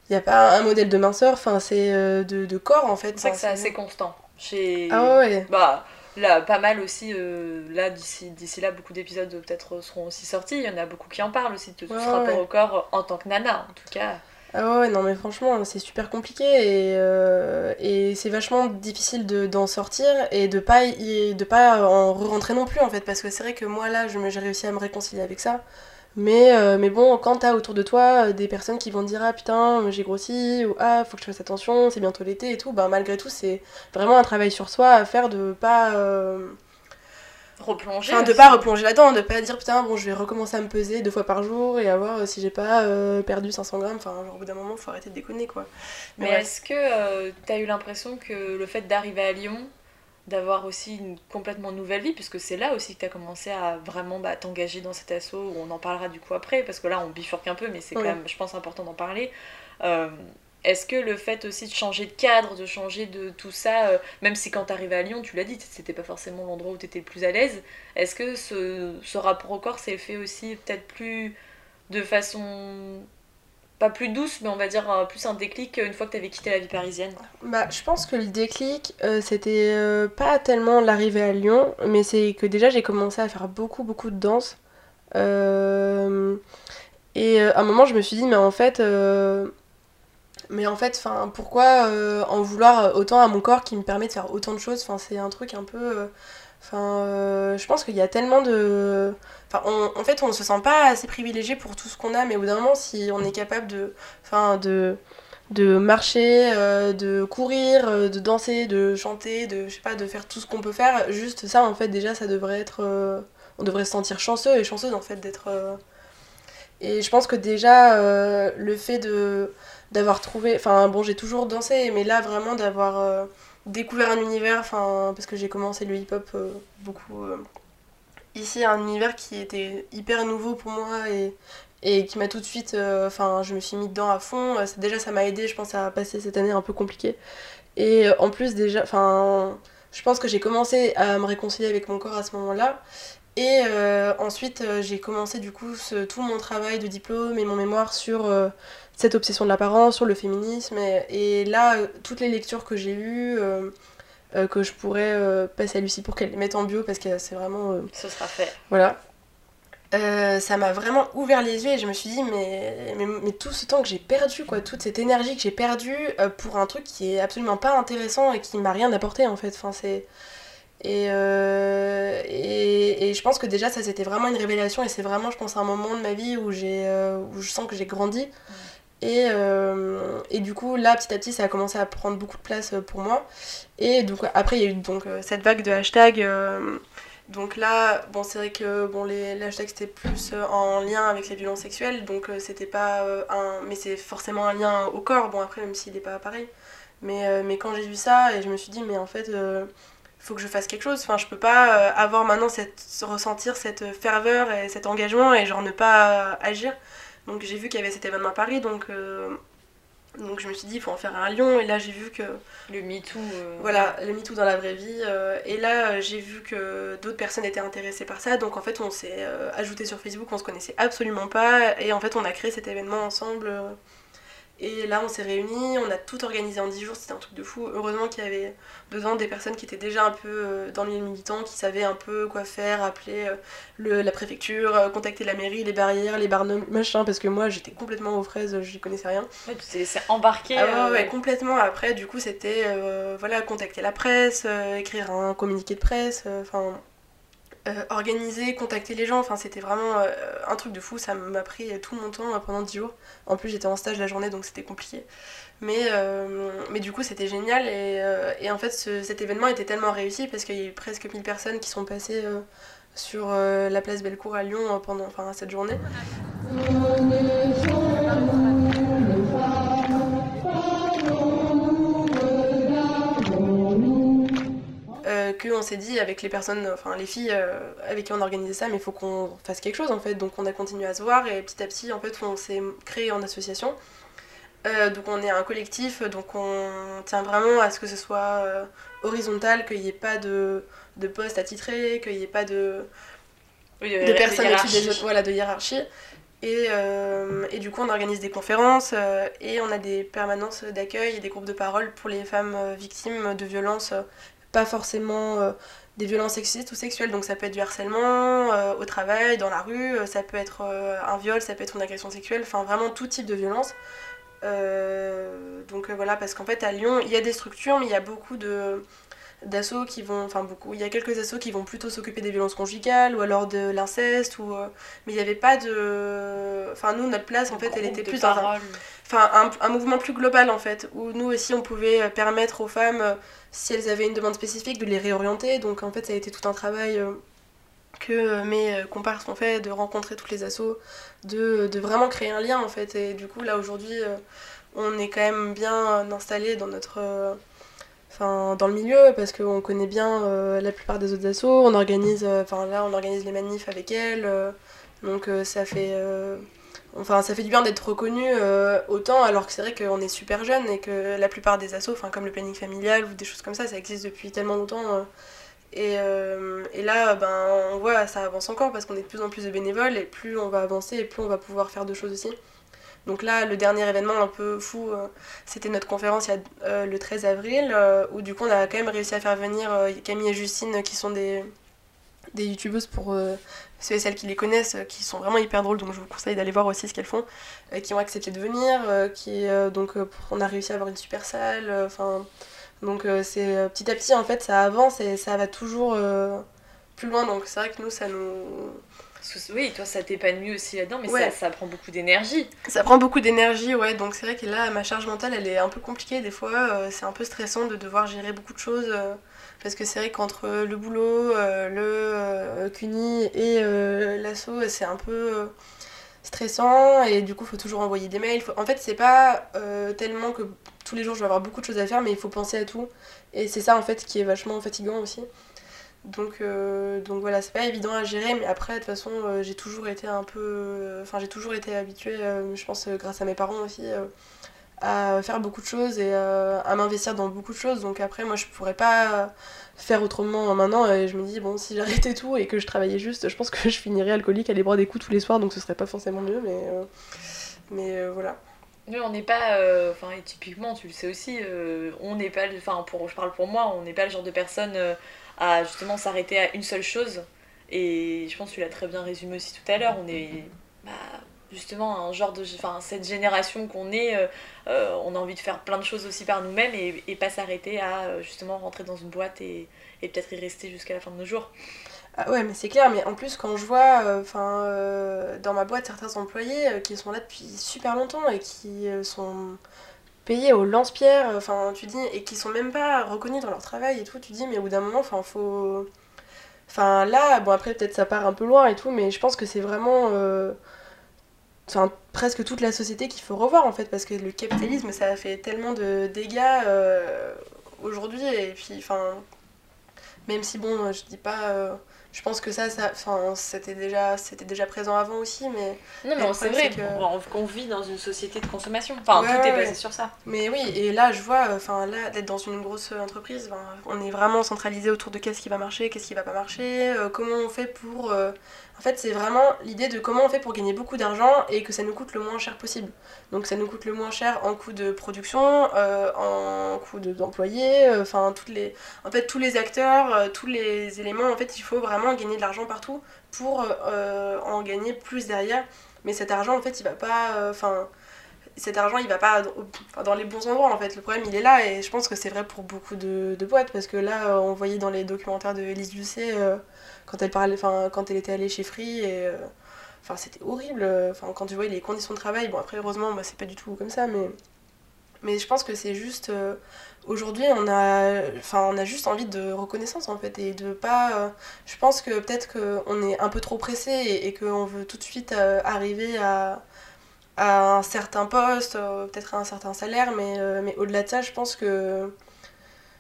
il y a pas un modèle de minceur enfin c'est de, de corps en fait C'est vrai que c'est assez constant. Chez... ah ouais Bah, là, pas mal aussi. euh, là, d'ici d'ici là, beaucoup d'épisodes euh, peut-être seront aussi sortis. Il y en a beaucoup qui en parlent aussi de Ouais, ce rapport ouais. au corps en tant que nana, en tout cas. Ah ouais, non mais franchement, c'est super compliqué et, euh, et c'est vachement difficile de- d'en sortir et de pas, y- de pas en re-rentrer non plus en fait parce que c'est vrai que moi là, j'ai réussi à me réconcilier avec ça. Mais, euh, mais bon, quand t'as autour de toi euh, des personnes qui vont te dire ah putain j'ai grossi ou ah faut que je fasse attention, c'est bientôt l'été et tout, bah malgré tout c'est vraiment un travail sur soi à faire de pas... euh, Replonger. Enfin, de pas replonger là-dedans, de pas dire putain, bon, je vais recommencer à me peser deux fois par jour et à voir euh, si j'ai pas euh, perdu 500 grammes. Enfin, genre, au bout d'un moment, faut arrêter de déconner quoi. Mais ouais. est-ce que euh, t'as eu l'impression que le fait d'arriver à Lyon, d'avoir aussi une complètement nouvelle vie, puisque c'est là aussi que t'as commencé à vraiment bah, t'engager dans cet assaut, où on en parlera du coup après, parce que là on bifurque un peu, mais c'est quand même, je pense, important d'en parler. Euh, est-ce que le fait aussi de changer de cadre, de changer de tout ça, euh, même si quand t'arrivais à Lyon, tu l'as dit, c'était pas forcément l'endroit où t'étais le plus à l'aise, est-ce que ce, ce rapport au corps s'est fait aussi peut-être plus de façon pas plus douce, mais on va dire euh, plus un déclic une fois que t'avais quitté la vie parisienne. Bah, je pense que le déclic, euh, c'était euh, pas tellement l'arrivée à Lyon, mais c'est que déjà j'ai commencé à faire beaucoup, beaucoup de danse. Et à un moment, je me suis dit, mais en fait, mais en fait, pourquoi en vouloir autant à mon corps qui me permet de faire autant de choses? C'est un truc un peu. Enfin, je pense qu'il y a tellement de. En fait, on ne se sent pas assez privilégié pour tout ce qu'on a, mais au bout d'un moment, si on est capable de. Marcher, euh, de courir, euh, de danser, de chanter, de je sais pas, de faire tout ce qu'on peut faire. Juste ça, en fait, déjà, ça devrait être, euh, on devrait se sentir chanceux et chanceuse en fait d'être. Et je pense que déjà le fait de d'avoir trouvé, enfin bon, j'ai toujours dansé, mais là vraiment d'avoir découvert un univers, enfin parce que j'ai commencé le hip-hop beaucoup ici, un univers qui était hyper nouveau pour moi et et qui m'a tout de suite, euh, enfin, je me suis mis dedans à fond. Euh, déjà, ça m'a aidé, je pense, à passer cette année un peu compliquée. Et euh, en plus, déjà, enfin, je pense que j'ai commencé à me réconcilier avec mon corps à ce moment-là. Et ensuite, j'ai commencé du coup tout mon travail de diplôme et mon mémoire sur cette obsession de l'apparence, sur le féminisme. Et, et là, toutes les lectures que j'ai eues, euh, que je pourrais euh, passer à Lucie pour qu'elle les mette en bio, parce que c'est vraiment. euh, Ce sera fait. voilà. Euh, ça m'a vraiment ouvert les yeux et je me suis dit, mais, mais, mais tout ce temps que j'ai perdu, quoi, toute cette énergie que j'ai perdue pour un truc qui est absolument pas intéressant et qui m'a rien apporté en fait. Enfin, c'est... Et, et, et je pense que déjà ça c'était vraiment une révélation et c'est vraiment je pense un moment de ma vie où, j'ai, où je sens que j'ai grandi. Et, euh, et du coup là petit à petit ça a commencé à prendre beaucoup de place euh, pour moi. Et donc après il y a eu donc, euh, cette vague de hashtags. donc là, bon, c'est vrai que bon, les, hashtags c'était plus en lien avec les violences sexuelles, donc c'était pas un. Mais c'est forcément un lien au corps, bon, après, même s'il n'est pas pareil. Mais, mais quand j'ai vu ça, et je me suis dit, mais en fait, faut que je fasse quelque chose. Enfin, je peux pas avoir maintenant cette, ressentir cette ferveur et cet engagement et genre ne pas agir. Donc j'ai vu qu'il y avait cet événement à Paris, donc. euh, donc je me suis dit, il faut en faire un à Lyon, et là j'ai vu que Le MeToo. euh, voilà, le MeToo dans la vraie vie. euh, et là, j'ai vu que d'autres personnes étaient intéressées par ça. Donc en fait, on s'est ajouté sur Facebook, on se connaissait absolument pas. Et en fait, on a créé cet événement ensemble. Et là, on s'est réunis, on a tout organisé en 10 jours, c'était un truc de fou. Heureusement qu'il y avait dedans des personnes qui étaient déjà un peu euh, dans le milieu militant, qui savaient un peu quoi faire, appeler euh, le, la préfecture, euh, contacter la mairie, les barrières, les barnums, machin, parce que moi j'étais complètement aux fraises, j'y connaissais rien. Ouais, tu t'es embarquer. Ah ouais, euh, ouais, complètement. Après, du coup, c'était euh, voilà, contacter la presse, euh, écrire un communiqué de presse, enfin euh, organiser, contacter les gens. Enfin, c'était vraiment euh, un truc de fou. Ça m'a pris tout mon temps euh, pendant 10 jours. En plus, j'étais en stage la journée, donc c'était compliqué. Mais, du coup, c'était génial. Et, en fait, ce- cet événement était tellement réussi parce qu'il y a eu presque 1000 personnes qui sont passées sur la place Bellecour à Lyon pendant cette journée. Euh, qu'on s'est dit avec les personnes, enfin les filles euh, avec qui on organisait ça, mais il faut qu'on fasse quelque chose en fait. Donc on a continué à se voir et petit à petit en fait on s'est créé en association. Euh, donc on est un collectif, donc on tient vraiment à ce que ce soit euh, horizontal, qu'il n'y ait pas de, de poste attitré, qu'il n'y ait pas de, oui, de personnes au-dessus des hiérarchie. autres, voilà, de hiérarchie. Et, euh, et du coup, on organise des conférences euh, et on a des permanences d'accueil et des groupes de parole pour les femmes victimes de violences, pas forcément euh, des violences sexistes ou sexuelles. Donc ça peut être du harcèlement euh, au travail, dans la rue, euh, ça peut être un viol, ça peut être une agression sexuelle, enfin vraiment tout type de violence. Donc voilà, parce qu'en fait à Lyon, il y a des structures, mais il y a beaucoup de d'assauts qui vont, enfin beaucoup, il y a quelques assos qui vont plutôt s'occuper des violences conjugales ou alors de l'inceste ou euh, mais il n'y avait pas de enfin nous notre place en fait elle était plus dans un, enfin un, un mouvement plus global en fait où nous aussi on pouvait euh, permettre aux femmes euh, si elles avaient une demande spécifique de les réorienter. Donc en fait ça a été tout un travail que mes comparses ont fait de rencontrer toutes les assos de, de vraiment créer un lien en fait. Et du coup là aujourd'hui on est quand même bien installé dans notre enfin dans le milieu parce qu'on connaît bien euh, la plupart des autres assos on organise euh, enfin là on organise les manifs avec elles euh, donc ça fait enfin ça fait du bien d'être reconnu autant alors que c'est vrai qu'on est super jeune et que la plupart des assos enfin comme le planning familial ou des choses comme ça ça existe depuis tellement longtemps et, et là, ben, on voit, ça avance encore parce qu'on est de plus en plus de bénévoles et plus on va avancer et plus on va pouvoir faire de choses aussi. Donc là, le dernier événement un peu fou, euh, c'était notre conférence il y a, euh, le 13 avril, euh, où du coup on a quand même réussi à faire venir Camille et Justine, qui sont des, des youtubeuses pour ceux et celles qui les connaissent, qui sont vraiment hyper drôles, donc je vous conseille d'aller voir aussi ce qu'elles font, qui ont accepté de venir, qui, donc on a réussi à avoir une super salle, enfin... Donc c'est petit à petit en fait ça avance et ça va toujours plus loin. Donc c'est vrai que nous ça nous oui, toi, ça t'épanouit aussi là-dedans, mais Ouais. ça, ça prend beaucoup d'énergie. Ça prend beaucoup d'énergie, ouais, donc c'est vrai que là, ma charge mentale, elle est un peu compliquée des fois. euh, c'est un peu stressant de devoir gérer beaucoup de choses. euh, parce que c'est vrai qu'entre le boulot, euh, le euh, CUNY et euh, l'asso, c'est un peu euh, stressant. Et du coup, il faut toujours envoyer des mails. Faut- En fait, c'est pas euh, tellement que tous les jours je vais avoir beaucoup de choses à faire, mais il faut penser à tout. Et c'est ça, en fait, qui est vachement fatigant aussi. Donc, euh, donc voilà, c'est pas évident à gérer, mais après, de toute façon, euh, j'ai toujours été un peu. Enfin, j'ai toujours été habituée, euh, je pense, euh, grâce à mes parents aussi, à faire beaucoup de choses et à m'investir dans beaucoup de choses. Donc après, moi, je pourrais pas faire autrement maintenant. Et je me dis, bon, si j'arrêtais tout et que je travaillais juste, je pense que je finirais alcoolique à aller boire des coups tous les soirs, donc ce serait pas forcément mieux, mais. mais voilà. Nous, on n'est pas. Enfin, typiquement, tu le sais aussi, on n'est pas. Enfin, pour, je parle pour moi, on n'est pas le genre de personne à justement s'arrêter à une seule chose. Et je pense que tu l'as très bien résumé aussi tout à l'heure. On est. Bah, justement, un genre de. Cette génération qu'on est, euh, euh, on a envie de faire plein de choses aussi par nous-mêmes et, pas s'arrêter à euh, justement rentrer dans une boîte et, peut-être y rester jusqu'à la fin de nos jours. Ah ouais, mais c'est clair, mais en plus, quand je vois dans ma boîte certains employés qui sont là depuis super longtemps et qui sont payés au lance-pierre, enfin, tu dis, et qui sont même pas reconnus dans leur travail et tout, tu dis, mais au bout d'un moment, enfin, faut. Là, bon, après, peut-être ça part un peu loin et tout, mais je pense que c'est vraiment. euh, presque toute la société qu'il faut revoir en fait, parce que le capitalisme ça fait tellement de dégâts euh, aujourd'hui, et puis, enfin. Même si, bon, je dis pas. Euh, je pense que ça, ça enfin, c'était déjà, c'était déjà présent avant aussi, mais, Non, Mais c'est vrai c'est que- on- qu'on vit dans une société de consommation. Enfin, Ouais, tout est basé ouais. sur ça. mais oui. Et là, je vois, enfin, là, d'être dans une grosse entreprise, ben, on est vraiment centralisé autour de qu'est-ce qui va marcher, qu'est-ce qui va pas marcher, euh, comment on fait pour. euh, En fait, c'est vraiment l'idée de comment on fait pour gagner beaucoup d'argent et que ça nous coûte le moins cher possible. Donc, ça nous coûte le moins cher en coût de production, euh, en coût de- d'employés, euh, enfin, les. En fait, tous les acteurs, euh, tous les éléments, en fait, il faut vraiment gagner de l'argent partout pour en gagner plus derrière. Mais cet argent, en fait, il va pas. Enfin. Cet argent, il va pas dans les bons endroits, en fait. Le problème, il est là, et je pense que c'est vrai pour beaucoup de, boîtes, parce que là, euh, on voyait dans les documentaires de Elise Lucet, euh, quand, elle parlait, enfin, quand elle était allée chez Free, et. euh, c'était horrible. Quand tu vois les conditions de travail, bon, après, heureusement, moi, c'est pas du tout comme ça, mais. Je pense que c'est juste. Aujourd'hui, on a, enfin, on a juste envie de reconnaissance en fait et de pas. je pense que peut-être qu'on est un peu trop pressé et, et qu'on veut tout de suite arriver à, à un certain poste, euh, peut-être à un certain salaire, mais, euh, mais au-delà de ça, je pense que.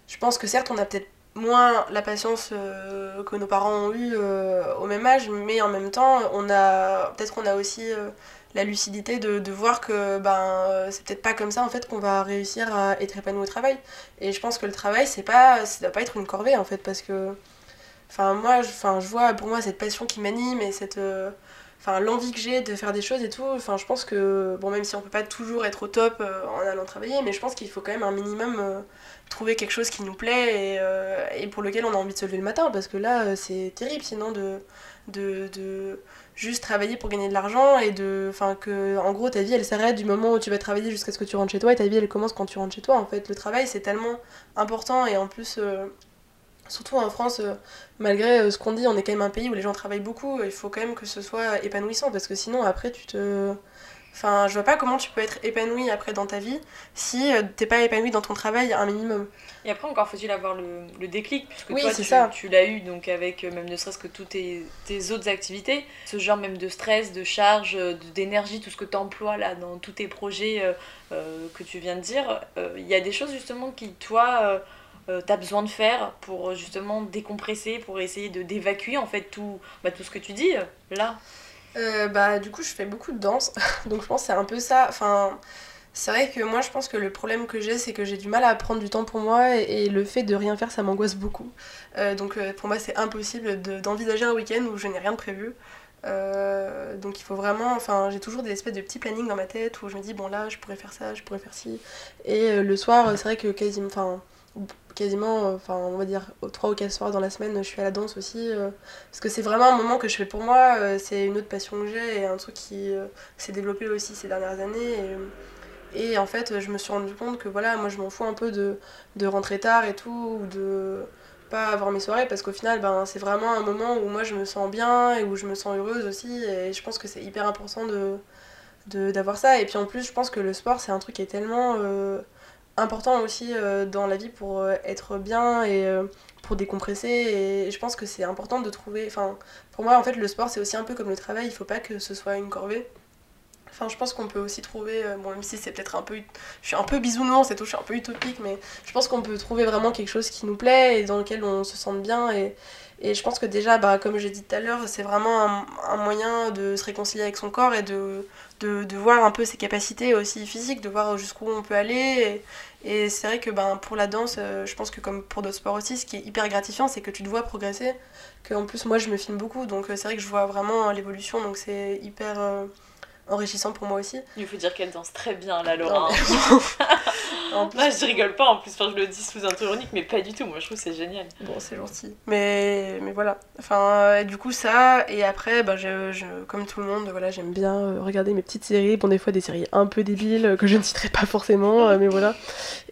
Je pense que certes, on a peut-être moins la patience euh, que nos parents ont eu euh, au même âge, mais en même temps, on a peut-être qu'on a aussi la lucidité de, voir que ben c'est peut-être pas comme ça en fait qu'on va réussir à être épanoui au travail. Et je pense que le travail, c'est pas, ça doit pas être une corvée en fait, parce que, enfin moi, je, enfin je vois pour moi cette passion qui m'anime et cette, l'envie que j'ai de faire des choses et tout. Enfin je pense que bon même si on peut pas toujours être au top euh, en allant travailler, mais je pense qu'il faut quand même un minimum euh, trouver quelque chose qui nous plaît et, euh, et pour lequel on a envie de se lever le matin, parce que là c'est terrible sinon de, de, juste travailler pour gagner de l'argent et de enfin que en gros ta vie elle s'arrête du moment où tu vas travailler jusqu'à ce que tu rentres chez toi et ta vie elle commence quand tu rentres chez toi en fait le travail c'est tellement important et en plus surtout en France euh, malgré euh, ce qu'on dit on est quand même un pays où les gens travaillent beaucoup il faut quand même que ce soit épanouissant parce que sinon après tu te Enfin, je vois pas comment tu peux être épanoui après dans ta vie si euh, t'es pas épanoui dans ton travail un minimum. Et après, encore faut-il avoir le, le déclic, puisque Oui, toi, c'est tu, ça. tu l'as eu, donc avec même ne serait-ce que toutes tes, tes autres activités, ce genre même de stress, de charge, d'énergie, tout ce que tu emploies là dans tous tes projets euh, que tu viens de dire, euh, il y a des choses justement qui, toi, euh, euh, t'as besoin de faire pour euh, justement décompresser, pour essayer de d'évacuer en fait tout, bah, tout ce que tu dis là. Euh, bah du coup je fais beaucoup de danse, donc je pense c'est un peu ça. Enfin, c'est vrai que moi je pense que le problème que j'ai c'est que j'ai du mal à prendre du temps pour moi et, le fait de rien faire ça m'angoisse beaucoup. Euh, donc pour moi c'est impossible de- d'envisager un week-end où je n'ai rien de prévu. Donc il faut vraiment, enfin j'ai toujours des espèces de petits plannings dans ma tête où je me dis bon là je pourrais faire ça, je pourrais faire ci. Et le soir c'est vrai que quasiment, enfin quasiment, enfin on va dire 3 ou 4 soirs dans la semaine je suis à la danse aussi. euh, parce que c'est vraiment un moment que je fais pour moi, euh, c'est une autre passion que j'ai et un truc qui euh, s'est développé aussi ces dernières années. Et en fait, je me suis rendu compte que voilà, moi je m'en fous un peu de, rentrer tard et tout, ou de pas avoir mes soirées, parce qu'au final, ben, c'est vraiment un moment où moi je me sens bien et où je me sens heureuse aussi. Et je pense que c'est hyper important de d'avoir ça. Et puis en plus, je pense que le sport, c'est un truc qui est tellement important aussi euh, dans la vie pour euh, être bien et euh, pour décompresser. Et je pense que c'est important de trouver. Enfin, pour moi, en fait, le sport, c'est aussi un peu comme le travail. Il faut pas que ce soit une corvée. Enfin, je pense qu'on peut aussi trouver, bon, même si c'est peut-être un peu, je suis un peu bisounours et tout, je suis un peu utopique, mais je pense qu'on peut trouver vraiment quelque chose qui nous plaît et dans lequel on se sente bien. Et, et je pense que déjà, bah, comme j'ai dit tout à l'heure, c'est vraiment un, moyen de se réconcilier avec son corps et de, de, voir un peu ses capacités aussi physiques, de voir jusqu'où on peut aller. Et c'est vrai que ben, pour la danse, euh, je pense que comme pour d'autres sports aussi, ce qui est hyper gratifiant, c'est que tu te vois progresser. Que en plus, moi, je me filme beaucoup, donc euh, c'est vrai que je vois vraiment l'évolution, donc c'est hyper euh, enrichissant pour moi aussi. Il faut dire qu'elle danse très bien, la Laura. Non, En plus- Moi, je rigole pas en plus, enfin, je le dis sous un ton ironique, mais pas du tout. Moi, je trouve que c'est génial. Bon, c'est gentil. Mais, mais voilà. Enfin, euh, du coup, ça. Et après, ben, je, je- comme tout le monde, voilà, j'aime bien euh, regarder mes petites séries. Bon, des fois, des séries un peu débiles euh, que je ne citerai pas forcément, mais voilà.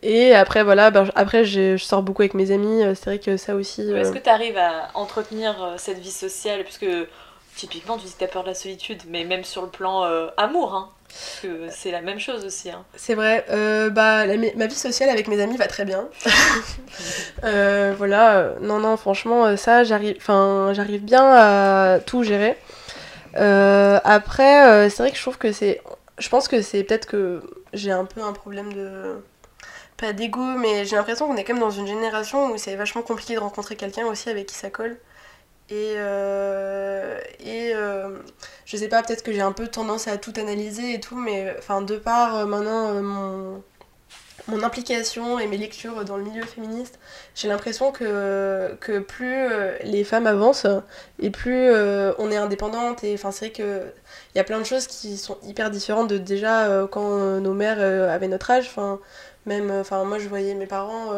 Et après, voilà, ben, je- après, je, je sors beaucoup avec mes amis. C'est vrai que ça aussi. Mais euh, Est-ce que tu arrives à entretenir cette vie sociale? Puisque typiquement, tu dis que t'as peur de la solitude, mais même sur le plan euh, amour, hein. Parce que c'est la même chose aussi. Hein. C'est vrai, euh, bah, la- ma vie sociale avec mes amis va très bien. Euh, voilà, euh, non, non, franchement, euh, ça, j'arrive enfin, j'arrive bien à tout gérer. Euh, après, euh, c'est vrai que je trouve que c'est. Je pense que c'est peut-être que j'ai un peu un problème de. Pas d'ego, mais j'ai l'impression qu'on est quand même dans une génération où c'est vachement compliqué de rencontrer quelqu'un aussi avec qui ça colle. Et, euh, et euh, je sais pas, peut-être que j'ai un peu tendance à tout analyser et tout, mais enfin, de par euh, maintenant mon, mon implication et mes lectures dans le milieu féministe, j'ai l'impression que, que plus les femmes avancent et plus on est indépendante. Et enfin, c'est vrai qu'il y a plein de choses qui sont hyper différentes de déjà quand nos mères avaient notre âge. Enfin, même, enfin, moi je voyais mes parents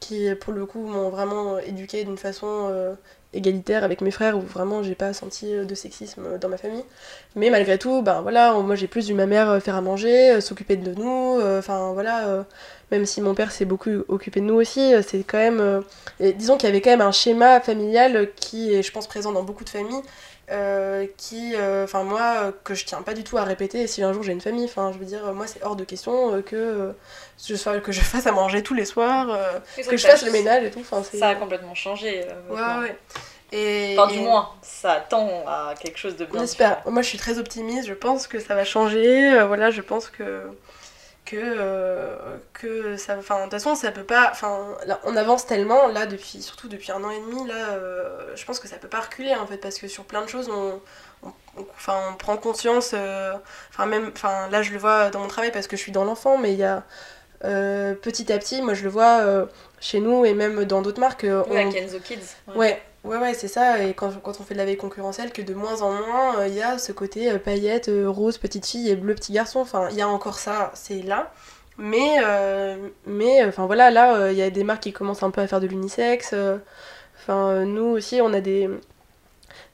qui, pour le coup, m'ont vraiment éduquée d'une façon égalitaire avec mes frères où vraiment j'ai pas senti euh, de sexisme euh, dans ma famille. Mais malgré tout, ben voilà, moi j'ai plus vu ma mère euh, faire à manger, s'occuper de nous, enfin voilà, même si mon père s'est beaucoup occupé de nous aussi, c'est quand même. disons qu'il y avait quand même un schéma familial qui est, je pense, présent dans beaucoup de familles. Euh, qui, euh, enfin moi, euh, que je tiens pas du tout à répéter si un jour j'ai une famille, enfin je veux dire, moi c'est hors de question que, je sois, que je fasse à manger tous les soirs, euh, que je fasse le ménage et tout. Ça a complètement changé. Ouais, ouais. Et, Enfin, du et- moins, ça tend à quelque chose de bien. Moi, je suis très optimiste. Je pense que ça va changer. Voilà, je pense que que euh, que ça. Enfin, de toute façon, ça peut pas. Enfin, on avance tellement là depuis, surtout depuis un an et demi. Là, euh, je pense que ça peut pas reculer en fait, parce que sur plein de choses, on on, on- enfin, on prend conscience. euh, Enfin, même. Enfin, là, je le vois dans mon travail parce que je suis dans l'enfant, mais il y a petit à petit, moi, je le vois chez nous et même dans d'autres marques. on- Kenzo Kids. Ouais, ouais, ouais, c'est ça. Et quand, quand on fait de la veille concurrentielle, que de moins en moins, euh, il y a ce côté euh, paillettes, euh, rose, petite fille et bleu, petit garçon. Enfin, il y a encore ça, c'est là. Mais, euh, mais enfin voilà, là, euh, il y a des marques qui commencent un peu à faire de l'unisexe. euh. Enfin, euh, nous aussi, on a des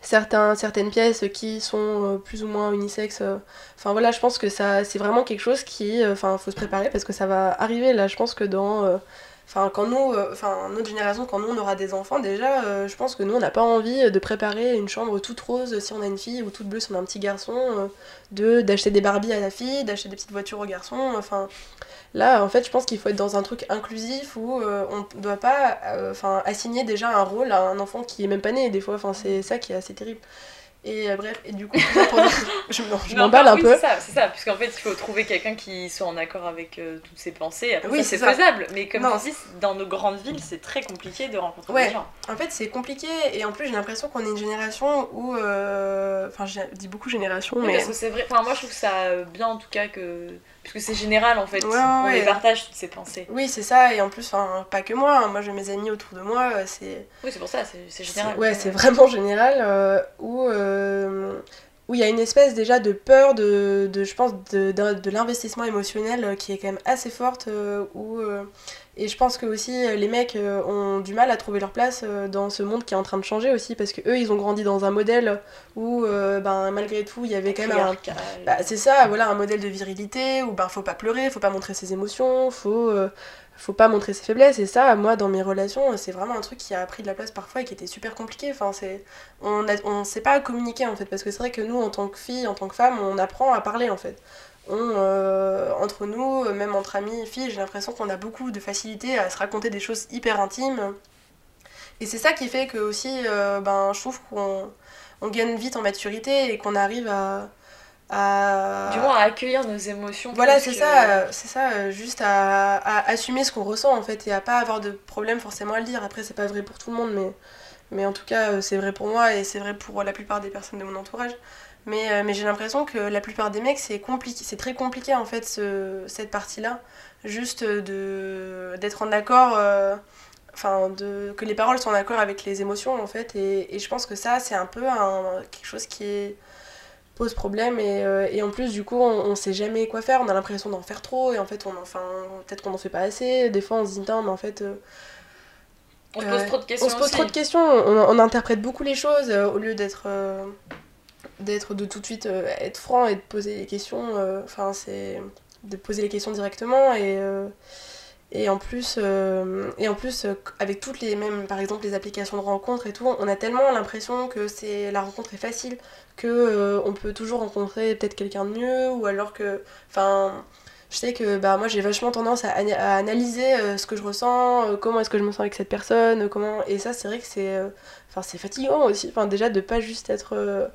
certains, certaines pièces qui sont euh, plus ou moins unisexes. euh. Enfin voilà, je pense que ça, c'est vraiment quelque chose qui, euh, enfin, faut se préparer parce que ça va arriver. Là, je pense que dans euh, Enfin, quand nous, euh, enfin, notre génération, quand nous on aura des enfants, déjà, euh, je pense que nous on n'a pas envie de préparer une chambre toute rose si on a une fille ou toute bleue si on a un petit garçon, euh, de d'acheter des Barbies à la fille, d'acheter des petites voitures au garçon. Enfin, là, en fait, je pense qu'il faut être dans un truc inclusif où on ne doit pas, enfin, assigner déjà un rôle à un enfant qui est même pas né des fois. Enfin, c'est ça qui est assez terrible. Et euh, bref, et du coup, pour je m'en- je m'emballe un oui, peu. C'est ça, c'est ça, puisqu'en fait, il faut trouver quelqu'un qui soit en accord avec euh, toutes ses pensées. Après, Oui, c'est faisable, mais comme Non. tu dis, dans nos grandes villes, c'est très compliqué de rencontrer Ouais. des gens. En fait, c'est compliqué et en plus, j'ai l'impression qu'on est une génération où. euh, Enfin, je dis beaucoup génération, Oui, mais. Parce que c'est vrai, enfin, moi je trouve ça euh, bien en tout cas que. Puisque c'est général en fait, Ouais, on les partage toutes ces pensées. Oui, c'est ça, et en plus, enfin, pas que moi, hein, moi j'ai mes amis autour de moi, euh, c'est. Oui, c'est pour ça, c'est général. Ouais, c'est vraiment général, euh, où. euh, où il y a une espèce déjà de peur de, de je pense, de, de, de l'investissement émotionnel qui est quand même assez forte, où Et je pense que aussi les mecs euh, ont du mal à trouver leur place euh, dans ce monde qui est en train de changer aussi parce que eux ils ont grandi dans un modèle où euh, ben malgré tout il y avait quand même un bah, c'est ça voilà un modèle de virilité où ben faut pas pleurer, faut pas montrer ses émotions, faut euh, faut pas montrer ses faiblesses. Et ça moi dans mes relations c'est vraiment un truc qui a pris de la place parfois et qui était super compliqué. Enfin c'est on a, on sait pas communiquer en fait parce que c'est vrai que nous en tant que fille en tant que femme on apprend à parler en fait on, euh, entre nous, même entre amis et filles, j'ai l'impression qu'on a beaucoup de facilité à se raconter des choses hyper intimes. Et c'est ça qui fait que aussi, euh, ben, je trouve qu'on on gagne vite en maturité et qu'on arrive à, à... Du moins à accueillir nos émotions. Voilà, c'est que- ça, euh, c'est ça, euh, juste à, à assumer ce qu'on ressent en fait et à pas avoir de problème forcément à le dire. Après, c'est pas vrai pour tout le monde, mais, mais en tout cas, euh, c'est vrai pour moi et c'est vrai pour la plupart des personnes de mon entourage. Mais, euh, mais j'ai l'impression que la plupart des mecs, c'est compliqué, c'est très compliqué en fait ce, cette partie-là. Juste de d'être en accord, euh, enfin de que les paroles sont en accord avec les émotions en fait. Et, et je pense que ça, c'est un peu un, quelque chose qui est pose problème et, euh, et en plus du coup on, on sait jamais quoi faire on a l'impression d'en faire trop et en fait on enfin peut-être qu'on en fait pas assez des fois on se dit non mais en fait euh, On se euh, pose trop de questions. on se pose trop de questions on, on interprète beaucoup les choses euh, au lieu d'être euh, d'être de tout de suite euh, être franc et de poser les questions euh, enfin c'est de poser les questions directement et euh, et en plus, et en plus avec toutes les mêmes, par exemple les applications de rencontres et tout, on a tellement l'impression que c'est la rencontre est facile, que on peut toujours rencontrer peut-être quelqu'un de mieux, ou alors que, enfin, je sais que bah moi j'ai vachement tendance à, ana- à analyser ce que je ressens, comment est-ce que je me sens avec cette personne, comment, et ça c'est vrai que c'est, enfin c'est fatigant aussi, enfin déjà de pas juste être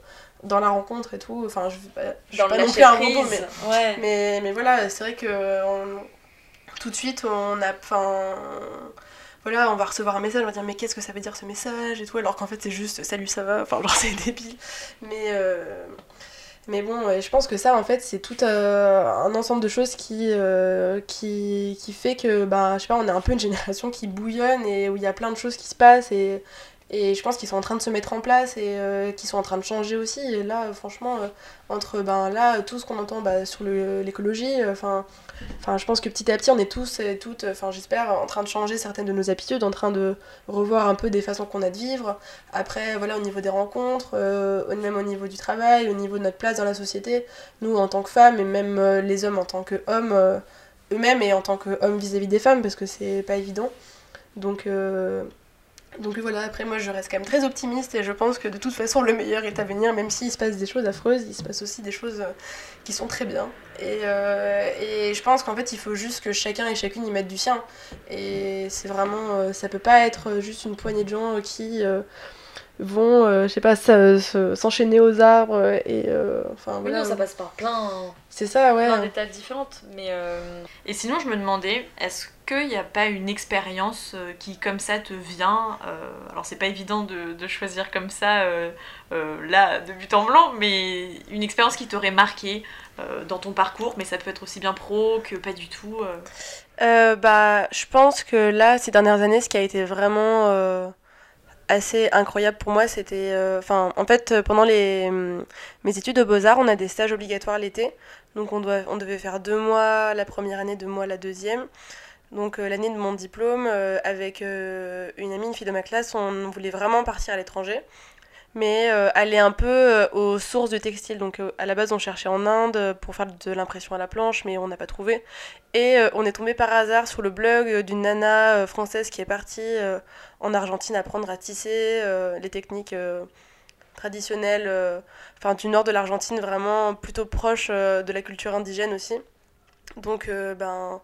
dans la rencontre et tout, enfin je, bah, je suis pas non plus un robot, mais Ouais. mais, mais voilà, c'est vrai que on- tout de suite, on a. Enfin. Voilà, on va recevoir un message, on va dire mais qu'est-ce que ça veut dire ce message et tout, alors qu'en fait c'est juste salut ça va, enfin genre c'est débile. Mais, euh, mais bon, ouais, je pense que ça en fait c'est tout euh, un ensemble de choses qui, euh, qui, qui fait que, bah, je sais pas, on est un peu une génération qui bouillonne et où il y a plein de choses qui se passent et, et je pense qu'ils sont en train de se mettre en place et euh, qui sont en train de changer aussi. Et là, euh, franchement, euh, entre ben, là, tout ce qu'on entend bah, sur l'écologie, je pense que petit à petit, on est tous et toutes, enfin, j'espère, en train de changer certaines de nos habitudes, en train de revoir un peu des façons qu'on a de vivre. Après, voilà, au niveau des rencontres, même au niveau du travail, au niveau de notre place dans la société, nous, en tant que femmes, et même les hommes en tant qu'hommes, eux-mêmes, et en tant qu'hommes vis-à-vis des femmes, parce que c'est pas évident. Donc, donc voilà, après, moi, je reste quand même très optimiste, et je pense que de toute façon, le meilleur est à venir, même s'il se passe des choses affreuses, il se passe aussi des choses euh, qui sont très bien. Et, euh, et je pense qu'en fait, il faut juste que chacun et chacune y mette du sien. Et c'est vraiment. euh, ça peut pas être juste une poignée de gens qui vont, euh, je sais pas, s'enchaîner aux arbres et. euh, enfin, Oui, voilà. non, ça passe par plein, C'est ça, ouais. plein d'étapes différentes. Mais euh, Et sinon, je me demandais, est-ce qu'il n'y a pas une expérience qui, comme ça, te vient euh, Alors, c'est pas évident de, de choisir comme ça, euh, euh, là, de but en blanc, mais une expérience qui t'aurait marqué euh, dans ton parcours, mais ça peut être aussi bien pro que pas du tout. euh? Euh, bah, je pense que là, ces dernières années, ce qui a été vraiment euh, assez incroyable pour moi, c'était. euh, Enfin, en fait, euh, pendant les, hum, mes études de beaux-arts, on a des stages obligatoires l'été. Donc, on, doit, on devait faire deux mois la première année, deux mois la deuxième. Donc, euh, l'année de mon diplôme, avec une amie, une fille de ma classe, on voulait vraiment partir à l'étranger. Mais euh, aller un peu euh, aux sources de textile. Donc, euh, à la base, on cherchait en Inde euh, pour faire de l'impression à la planche, mais on n'a pas trouvé. Et euh, on est tombé par hasard sur le blog euh, d'une nana euh, française qui est partie euh, en Argentine apprendre à tisser euh, les techniques euh, traditionnelles, euh, enfin du nord de l'Argentine, vraiment plutôt proche euh, de la culture indigène aussi. Donc euh, ben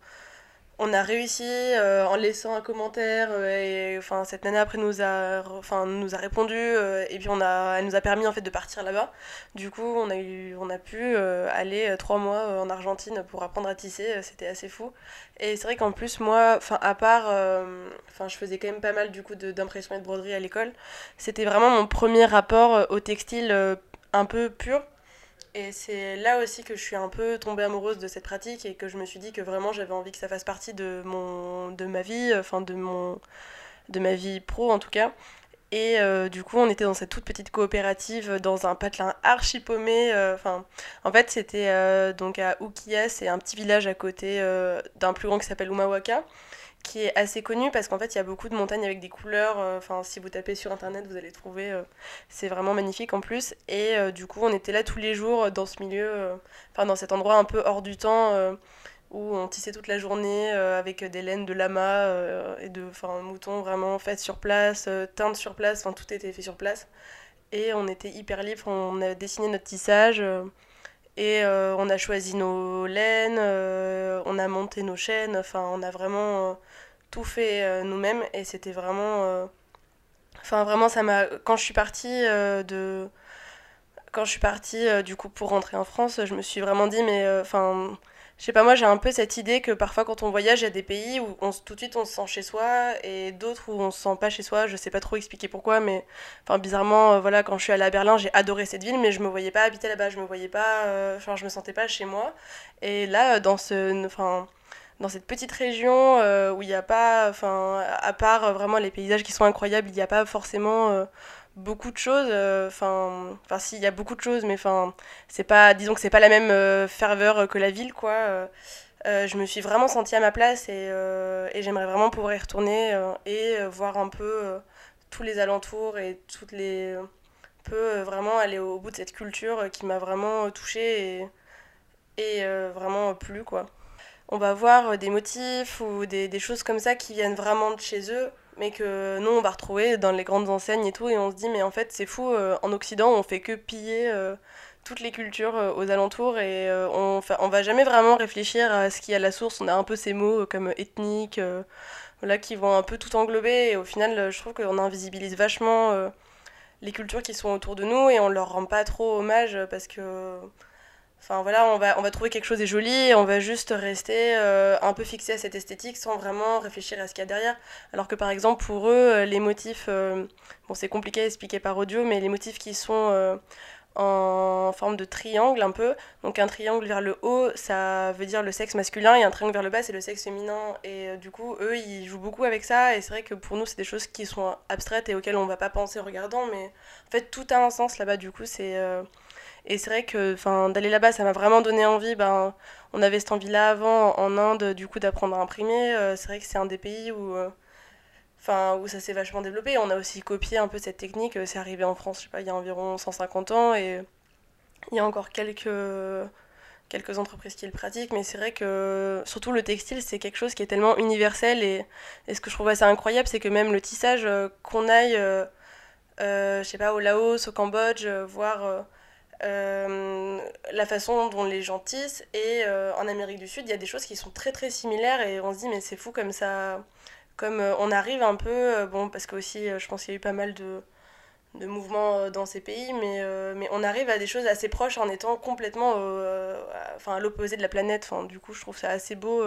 on a réussi euh, en laissant un commentaire euh, et enfin cette nana après nous a enfin nous a répondu euh, et puis on a elle nous a permis en fait de partir là-bas. Du coup, on a eu on a pu aller trois mois en Argentine pour apprendre à tisser, c'était assez fou. Et c'est vrai qu'en plus moi, enfin à part enfin je faisais quand même pas mal du coup d'impression et de broderie à l'école, c'était vraiment mon premier rapport au textile un peu pur. Et c'est là aussi que je suis un peu tombée amoureuse de cette pratique et que je me suis dit que vraiment j'avais envie que ça fasse partie de, mon, de ma vie, enfin de, mon, de ma vie pro en tout cas. Et euh, du coup, on était dans cette toute petite coopérative, dans un patelin archi paumé. euh, Enfin, en fait, c'était euh, donc à Ukiah, c'est un petit village à côté euh, d'un plus grand qui s'appelle Umawaka. qui est assez connu parce qu'en fait il y a beaucoup de montagnes avec des couleurs. euh, Enfin, si vous tapez sur internet, vous allez trouver. euh, c'est vraiment magnifique en plus. Et euh, du coup, on était là tous les jours dans ce milieu, euh, enfin dans cet endroit un peu hors du temps. Où on tissait toute la journée euh, avec des laines de lama euh, et de moutons vraiment faites sur place, euh, teintes sur place, enfin tout était fait sur place. Et on était hyper libre, on a dessiné notre tissage et on a choisi nos laines, on a monté nos chaînes, enfin on a vraiment tout fait nous-mêmes et c'était vraiment... Enfin vraiment ça m'a... Quand je suis partie de... Quand je suis partie du coup pour rentrer en France, je me suis vraiment dit mais enfin... Je sais pas, moi j'ai un peu cette idée que parfois quand on voyage, il y a des pays où on, tout de suite on se sent chez soi et d'autres où on se sent pas chez soi. Je sais pas trop expliquer pourquoi, mais bizarrement, euh, voilà, quand je suis allée à Berlin, j'ai adoré cette ville, mais je me voyais pas habiter là-bas, je me voyais pas, euh, enfin je me sentais pas chez moi. Et là, euh, dans ce, enfin dans cette petite région où il n'y a pas, à part vraiment les paysages qui sont incroyables, il n'y a pas forcément beaucoup de choses. euh, Enfin, enfin si, il y a beaucoup de choses, mais enfin c'est pas, disons que c'est pas la même euh, ferveur que la ville, quoi. euh, euh, je me suis vraiment sentie à ma place et, euh, j'aimerais vraiment pouvoir y retourner euh, et euh, voir un peu euh, tous les alentours et toutes les peu euh, vraiment aller au bout de cette culture euh, qui m'a vraiment euh, touchée et, euh, vraiment plu quoi. On va voir euh, des motifs ou des, des choses comme ça qui viennent vraiment de chez eux mais que nous on va retrouver dans les grandes enseignes et tout et on se dit mais en fait c'est fou euh, en Occident on fait que piller euh, toutes les cultures euh, aux alentours et on, on va jamais vraiment réfléchir à ce qui est à la source. On a un peu ces mots comme ethnique, voilà, qui vont un peu tout englober et au final, je trouve qu'on invisibilise vachement les cultures qui sont autour de nous et on leur rend pas trop hommage parce que. Enfin voilà, on va, on va trouver quelque chose de joli et on va juste rester euh, un peu fixé à cette esthétique sans vraiment réfléchir à ce qu'il y a derrière. Alors que par exemple, pour eux, euh, les motifs, euh, bon c'est compliqué à expliquer par audio, mais les motifs qui sont en forme de triangle un peu. Donc un triangle vers le haut, ça veut dire le sexe masculin, et un triangle vers le bas, c'est le sexe féminin. Et du coup, eux, ils jouent beaucoup avec ça, et c'est vrai que pour nous, c'est des choses qui sont abstraites et auxquelles on va pas penser en regardant, mais en fait, tout a un sens là-bas, du coup, c'est... Et c'est vrai que d'aller là-bas, ça m'a vraiment donné envie. Ben, on avait cette envie-là avant en Inde, du coup, d'apprendre à imprimer. Euh, c'est vrai que c'est un des pays où... euh, où ça s'est vachement développé. On a aussi copié un peu cette technique. Euh, C'est arrivé en France, je sais pas, il y a environ 150 ans et il y a encore quelques quelques entreprises qui le pratiquent, mais c'est vrai que surtout le textile, c'est quelque chose qui est tellement universel et, et ce que je trouve assez incroyable, c'est que même le tissage, qu'on aille, euh, je sais pas, au Laos, au Cambodge, voir euh, la façon dont les gens tissent et euh, en Amérique du Sud, il y a des choses qui sont très très similaires et on se dit mais c'est fou comme ça comme euh, on arrive un peu, bon, parce que aussi, je pense qu'il y a eu pas mal de, de mouvements dans ces pays, mais, mais on arrive à des choses assez proches en étant complètement enfin, à l'opposé de la planète. Du coup, je trouve ça assez beau.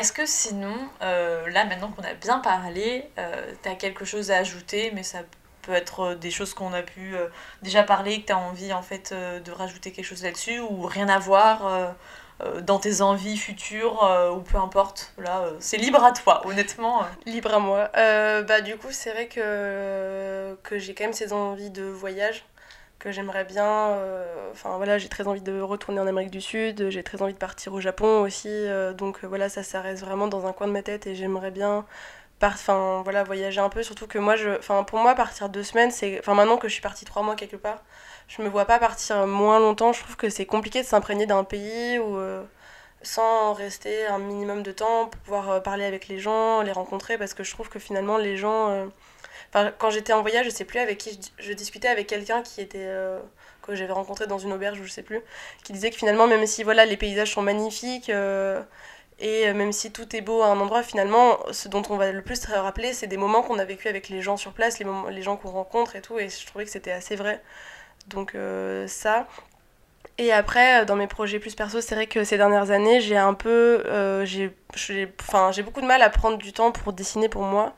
Est-ce que sinon, euh, là maintenant qu'on a bien parlé, euh, t'as quelque chose à ajouter, mais ça peut être euh, des choses qu'on a pu euh, déjà parler, que t'as envie en fait de rajouter quelque chose là-dessus, ou rien à voir dans tes envies futures, ou peu importe. Là, c'est libre à toi, honnêtement. Libre à moi. Bah, du coup, c'est vrai que j'ai quand même ces envies de voyage que j'aimerais bien. euh, Enfin voilà, j'ai très envie de retourner en Amérique du Sud, j'ai très envie de partir au Japon aussi. euh, donc euh, voilà, ça, ça reste vraiment dans un coin de ma tête et j'aimerais bien enfin, voilà, voyager un peu. Surtout que moi, je, enfin, pour moi, partir deux semaines, c'est. Enfin, maintenant que je suis partie trois mois quelque part, je me vois pas partir moins longtemps. Je trouve que c'est compliqué de s'imprégner d'un pays euh, sans rester un minimum de temps pour pouvoir parler avec les gens, les rencontrer, parce que je trouve que finalement les gens... Quand j'étais en voyage, je sais plus avec qui je, discutais avec quelqu'un qui était... euh, que j'avais rencontré dans une auberge je sais plus, qui disait que finalement même si voilà les paysages sont magnifiques euh, et même si tout est beau à un endroit, finalement ce dont on va le plus se rappeler c'est des moments qu'on a vécu avec les gens sur place, les, moments, les gens qu'on rencontre et tout, et je trouvais que c'était assez vrai. Donc euh, ça... Et après, dans mes projets plus perso, c'est vrai que ces dernières années, j'ai un peu. j'ai- enfin, j'ai beaucoup de mal à prendre du temps pour dessiner pour moi.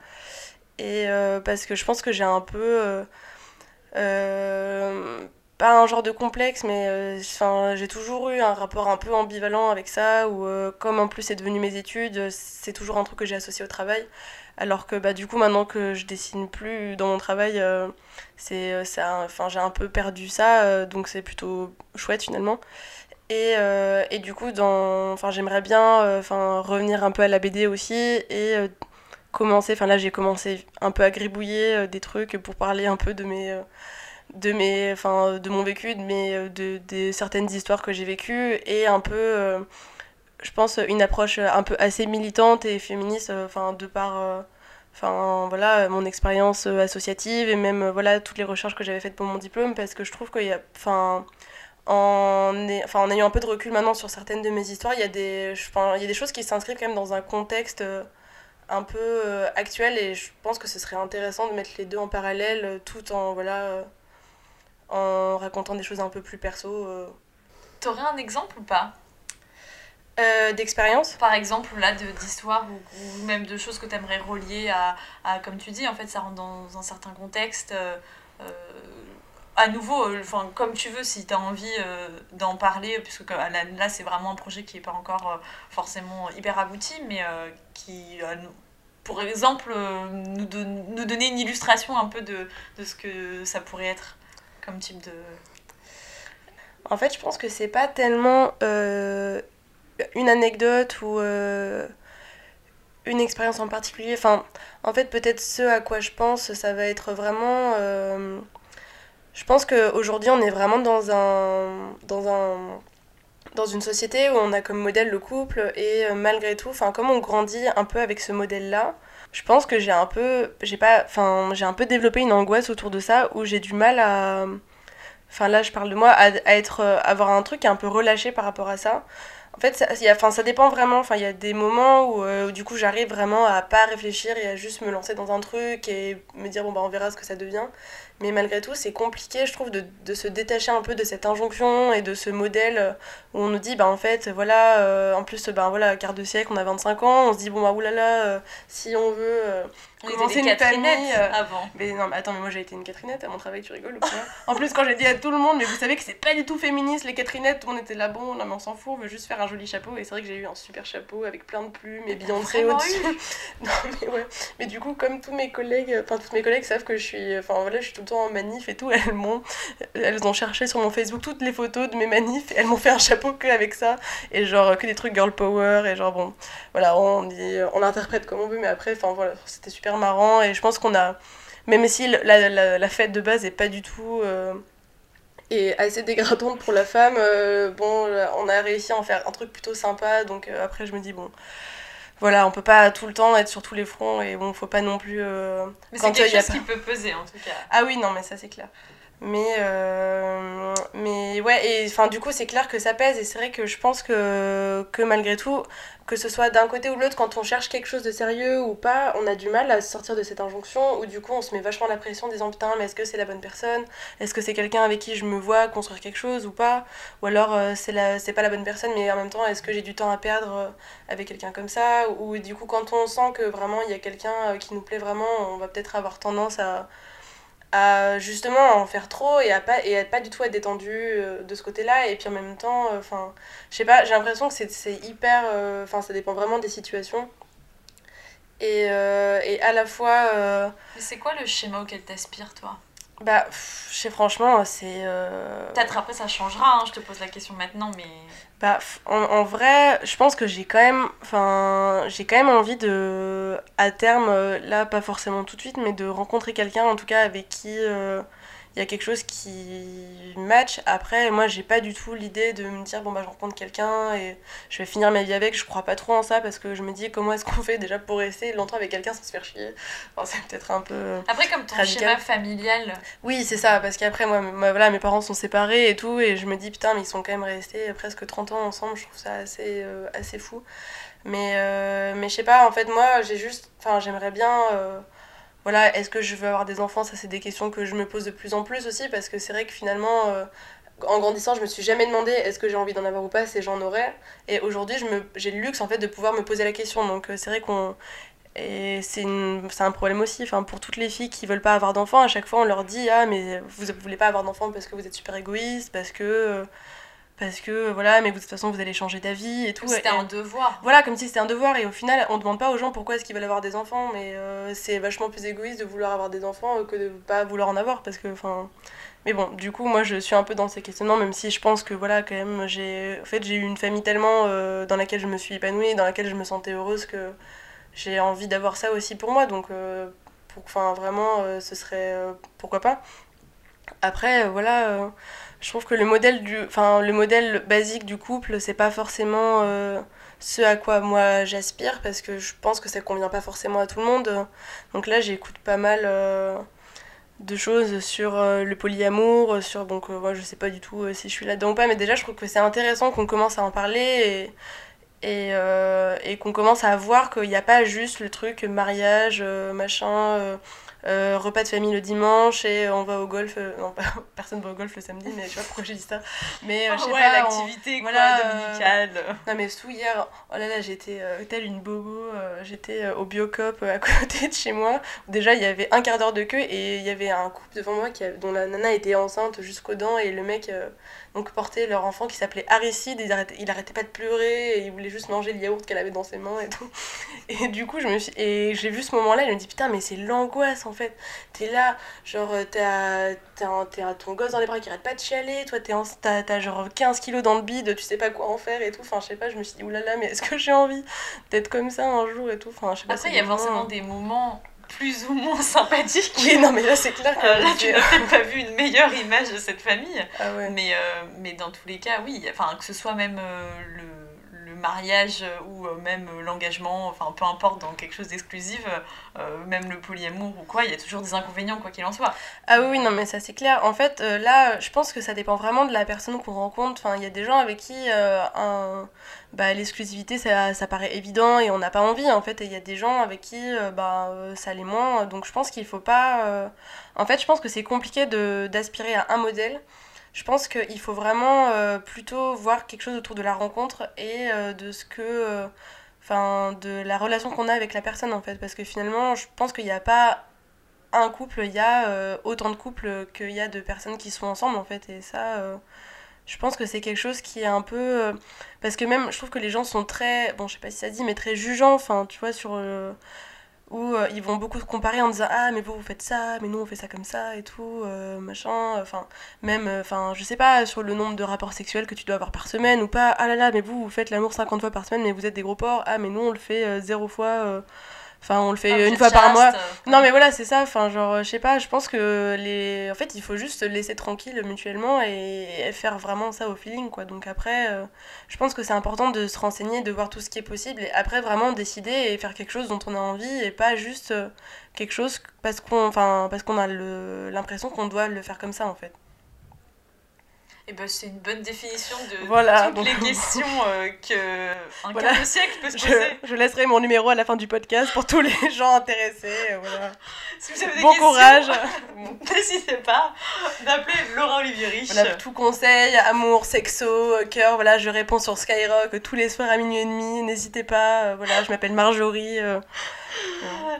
Et euh, parce que je pense que j'ai un peu. euh, Euh, pas un genre de complexe, mais j'ai toujours eu un rapport un peu ambivalent avec ça, où comme en plus c'est devenu mes études, c'est toujours un truc que j'ai associé au travail. Alors que bah, du coup, maintenant que je dessine plus dans mon travail, c'est, ça, enfin, j'ai un peu perdu ça, donc c'est plutôt chouette finalement. Et, et du coup, dans, enfin, j'aimerais bien enfin, revenir un peu à la BD aussi commencer, enfin là j'ai commencé un peu à gribouiller euh, des trucs pour parler un peu de mes, euh, de mes, enfin, de mon vécu, de euh, de, des certaines histoires que j'ai vécues et un peu, euh, je pense, une approche un peu assez militante et féministe, euh, enfin, de par, euh, enfin, voilà, mon expérience euh, associative et même, euh, voilà, toutes les recherches que j'avais faites pour mon diplôme parce que je trouve qu'il y a, enfin, en, enfin, en ayant un peu de recul maintenant sur certaines de mes histoires, il y a des, je- enfin, il y a des choses qui s'inscrivent quand même dans un contexte euh, un peu euh, actuel et je pense que ce serait intéressant de mettre les deux en parallèle euh, tout en, voilà, euh, en racontant des choses un peu plus perso. T'aurais un exemple ou pas? Euh, D'expérience? Par exemple, là, d'histoire ou, ou même de choses que t'aimerais relier à, à, comme tu dis, en fait, ça rentre dans un certain contexte. euh, à nouveau, euh, enfin, comme tu veux, si tu as envie euh, d'en parler, puisque comme- là, là, c'est vraiment un projet qui n'est pas encore euh, forcément hyper abouti, mais euh, qui, euh, pour exemple, euh, nous, nous donner une illustration un peu de, de ce que ça pourrait être comme type de... En fait, je pense que c'est pas tellement euh, une anecdote ou euh, une expérience en particulier. Enfin, en fait, peut-être ce à quoi je pense, ça va être vraiment. Je pense qu'aujourd'hui, on est vraiment dans un, dans un, dans une société où on a comme modèle le couple et euh, malgré tout, comme on grandit un peu avec ce modèle-là, je pense que j'ai un peu, j'ai pas, enfin, j'ai un peu développé une angoisse autour de ça où j'ai du mal à Enfin là, je parle de moi, à, être, euh, avoir un truc un peu relâché par rapport à ça. En fait, ça, y a- enfin, ça dépend vraiment. Enfin, il y a des moments où, euh, où, du coup j'arrive vraiment à pas réfléchir et à juste me lancer dans un truc et me dire bon bah on verra ce que ça devient. Mais malgré tout, c'est compliqué, je trouve, de, se détacher un peu de cette injonction et de ce modèle euh, où on nous dit bah en fait voilà, euh, en plus ben voilà, quart de siècle, on a 25 ans, on se dit bon bah oulala, euh, si on veut On était des une famille. Euh, avant. mais non, mais attends, mais moi j'ai été une Catherinette à mon travail, tu rigoles ou quoi En plus, quand j'ai dit à tout le monde, mais vous savez que c'est pas du tout féministe les Catherinettes, tout le monde était là, bon, non mais on s'en fout, on veut juste faire un joli chapeau. Et c'est vrai que j'ai eu un super chapeau avec plein de plumes et Beyoncé vraiment au-dessus. non, mais ouais. Mais du coup, comme tous mes collègues, enfin, toutes mes collègues savent que je suis, enfin voilà, je suis tout le temps en manif et tout, elles m'ont, elles ont cherché sur mon Facebook toutes les photos de mes manifs et elles m'ont fait un chapeau que avec ça. Et genre, que des trucs girl power et genre, bon, voilà, on, dit, on l'interprète comme on veut, mais après, enfin voilà, c'était super marrant et je pense qu'on a, même si la, la, la fête de base est pas du tout euh, et assez dégradante pour la femme, euh, bon, on a réussi à en faire un truc plutôt sympa, donc euh, après je me dis bon. Voilà, on peut pas tout le temps être sur tous les fronts et bon, faut pas non plus. euh, Mais c'est euh, quelque chose pas- qui peut peser en tout cas. ah oui, non, mais ça c'est clair. Mais, euh, mais ouais, et enfin du coup c'est clair que ça pèse et c'est vrai que je pense que, malgré tout, que ce soit d'un côté ou de l'autre, quand on cherche quelque chose de sérieux ou pas, on a du mal à sortir de cette injonction où du coup on se met vachement la pression en disant putain mais est-ce que c'est la bonne personne? Est-ce que c'est quelqu'un avec qui je me vois construire quelque chose ou pas? Ou alors euh, c'est la, c'est pas la bonne personne mais en même temps est-ce que j'ai du temps à perdre euh, avec quelqu'un comme ça? Ou du coup quand on sent que vraiment il y a quelqu'un qui nous plaît vraiment, on va peut-être avoir tendance à à justement en faire trop et à pas et à pas du tout être détendu euh, de ce côté-là. Et puis en même temps enfin je sais pas j'ai l'impression que c'est hyper euh, enfin ça dépend vraiment des situations. Et, euh, et à la fois euh, Mais c'est quoi le schéma auquel t'aspires toi? bah je sais franchement c'est euh, Peut-être après ça changera, hein, je te pose la question maintenant, mais Bah, en vrai, je pense que j'ai quand même, enfin, j'ai quand même envie de, à terme, euh, là, pas forcément tout de suite, mais de rencontrer quelqu'un, en tout cas, avec qui euh, il y a quelque chose qui match. Après, moi, j'ai pas du tout l'idée de me dire, bon, bah, je rencontre quelqu'un et je vais finir ma vie avec. Je crois pas trop en ça parce que je me dis, comment est-ce qu'on fait déjà pour rester longtemps avec quelqu'un sans se faire chier? Enfin, C'est peut-être un peu. après comme ton Radical. schéma familial, Oui, c'est ça, parce qu'après, moi, moi, voilà, mes parents sont séparés et tout, et je me dis, putain, mais ils sont quand même restés presque 30 ans ensemble, je trouve ça assez, euh, assez fou. Mais, euh, mais je sais pas, en fait, moi, j'ai juste, enfin, j'aimerais bien, euh, voilà, est-ce que je veux avoir des enfants? Ça, c'est des questions que je me pose de plus en plus aussi, parce que c'est vrai que finalement, euh, en grandissant, je me suis jamais demandé est-ce que j'ai envie d'en avoir ou pas, c'est j'en aurais. Et aujourd'hui, j'ai le luxe, en fait, de pouvoir me poser la question, donc euh, c'est vrai qu'on Et c'est un problème aussi. Enfin, pour toutes les filles qui veulent pas avoir d'enfants, à chaque fois on leur dit Ah, mais vous ne voulez pas avoir d'enfants parce que vous êtes super égoïste, parce que. Parce que voilà, mais vous, de toute façon vous allez changer d'avis et tout. C'était un devoir. voilà, comme si c'était un devoir, et au final, on demande pas aux gens pourquoi est-ce qu'ils veulent avoir des enfants, mais euh, c'est vachement plus égoïste de vouloir avoir des enfants euh, que de pas vouloir en avoir, parce que, enfin... Mais bon, du coup, moi, je suis un peu dans ces questionnements, même si je pense que, voilà, quand même, j'ai... En fait, j'ai eu une famille tellement euh, dans laquelle je me suis épanouie, dans laquelle je me sentais heureuse, que j'ai envie d'avoir ça aussi pour moi, donc, euh, pour... enfin, vraiment, ce serait... pourquoi pas Après, voilà... je trouve que le modèle, du, enfin, le modèle basique du couple, c'est pas forcément euh, ce à quoi moi j'aspire parce que je pense que ça convient pas forcément à tout le monde. Donc là, j'écoute pas mal euh, de choses sur euh, le polyamour, sur donc moi je sais pas du tout si je suis là-dedans ou pas, mais déjà je trouve que c'est intéressant qu'on commence à en parler et, et, et qu'on commence à voir qu'il n'y a pas juste le truc mariage, machin. Euh, repas de famille le dimanche et on va au golf. euh, non, pas- personne va au golf le samedi, mais je sais pas pourquoi j'ai dit ça. Mais euh, je sais ouais, pas, l'activité quoi, voilà, dominicale. non mais sous hier, oh là là, j'étais telle une bobo, j'étais au Biocop à côté de chez moi. Déjà, il y avait un quart d'heure de queue et il y avait un couple devant moi qui dont la nana était enceinte jusqu'aux dents et le mec donc portait leur enfant qui s'appelait Aristide. Il arrêtait, il arrêtait pas de pleurer et il voulait juste manger le yaourt qu'elle avait dans ses mains et tout. Et du coup, je me suis et j'ai vu ce moment-là, je me dis putain, mais c'est l'angoisse en fait. T'es là, genre euh, t'as t'as t'as ton gosse dans les bras qui arrête pas de chialer, toi t'es en- t'as t'as genre 15 kilos dans le bide, tu sais pas quoi en faire et tout. Enfin, je sais pas, je me suis dit oulala, mais est-ce que j'ai envie d'être comme ça un jour et tout? Enfin, je sais pas. Après, il y a forcément des moments plus ou moins sympathiques. Oui, non, mais là c'est clair que. Euh, là, tu n'as peut-être pas vu une meilleure image de cette famille. Ah ouais. Mais, euh, mais dans tous les cas, oui. Enfin, que ce soit même euh, le mariage euh, ou euh, même euh, l'engagement, enfin, peu importe, dans quelque chose d'exclusif, même le polyamour ou quoi, il y a toujours des inconvénients, quoi qu'il en soit. Ah oui, non, mais ça c'est clair. En fait, là, je pense que ça dépend vraiment de la personne qu'on rencontre. Enfin, il y a des gens avec qui bah, l'exclusivité, ça, paraît évident et on n'a pas envie, en fait. Et il y a des gens avec qui bah, ça l'est moins. Donc je pense qu'il faut pas... En fait, je pense que c'est compliqué d'aspirer à un modèle. Je pense qu'il faut vraiment euh, plutôt voir quelque chose autour de la rencontre et euh, de ce que... euh, Enfin, de la relation qu'on a avec la personne, en fait. Parce que finalement, je pense qu'il n'y a pas un couple, il y a autant de couples qu'il y a de personnes qui sont ensemble en fait. Et ça, je pense que c'est quelque chose qui est un peu. parce que même, je trouve que les gens sont très. Bon, je sais pas si ça dit, mais très jugeants, enfin, tu vois, sur. Où euh, ils vont beaucoup se comparer en disant Ah, mais vous, vous faites ça, mais nous, on fait ça comme ça et tout, euh, machin. Enfin, même, euh, enfin, je sais pas, sur le nombre de rapports sexuels que tu dois avoir par semaine ou pas. Ah là là, mais vous, vous faites l'amour 50 fois par semaine, mais vous êtes des gros porcs. Ah, mais nous, on le fait zéro fois. Enfin, on le fait une fois par mois. Non, mais voilà, c'est ça. Enfin, genre, je sais pas, je pense que les. En fait, il faut juste se laisser tranquille mutuellement et, et faire vraiment ça au feeling, quoi. Donc après, euh, je pense que c'est important de se renseigner, de voir tout ce qui est possible et après vraiment décider et faire quelque chose dont on a envie et pas juste euh, quelque chose parce qu'on enfin, parce qu'on a l'impression qu'on doit le faire comme ça, en fait. Et ben, c'est une bonne définition de Voilà, toutes les questions euh, que un Voilà. quart de siècle peut se poser. Je, je laisserai mon numéro à la fin du podcast pour tous les gens intéressés. euh, Voilà. Si vous avez des Bon courage. N'hésitez pas d'appeler Laura Olivier Rich. Voilà, tout conseil, amour, sexo, euh, cœur, voilà, je réponds sur Skyrock euh, tous les soirs à minuit et demi, n'hésitez pas, voilà, je m'appelle Marjorie, euh,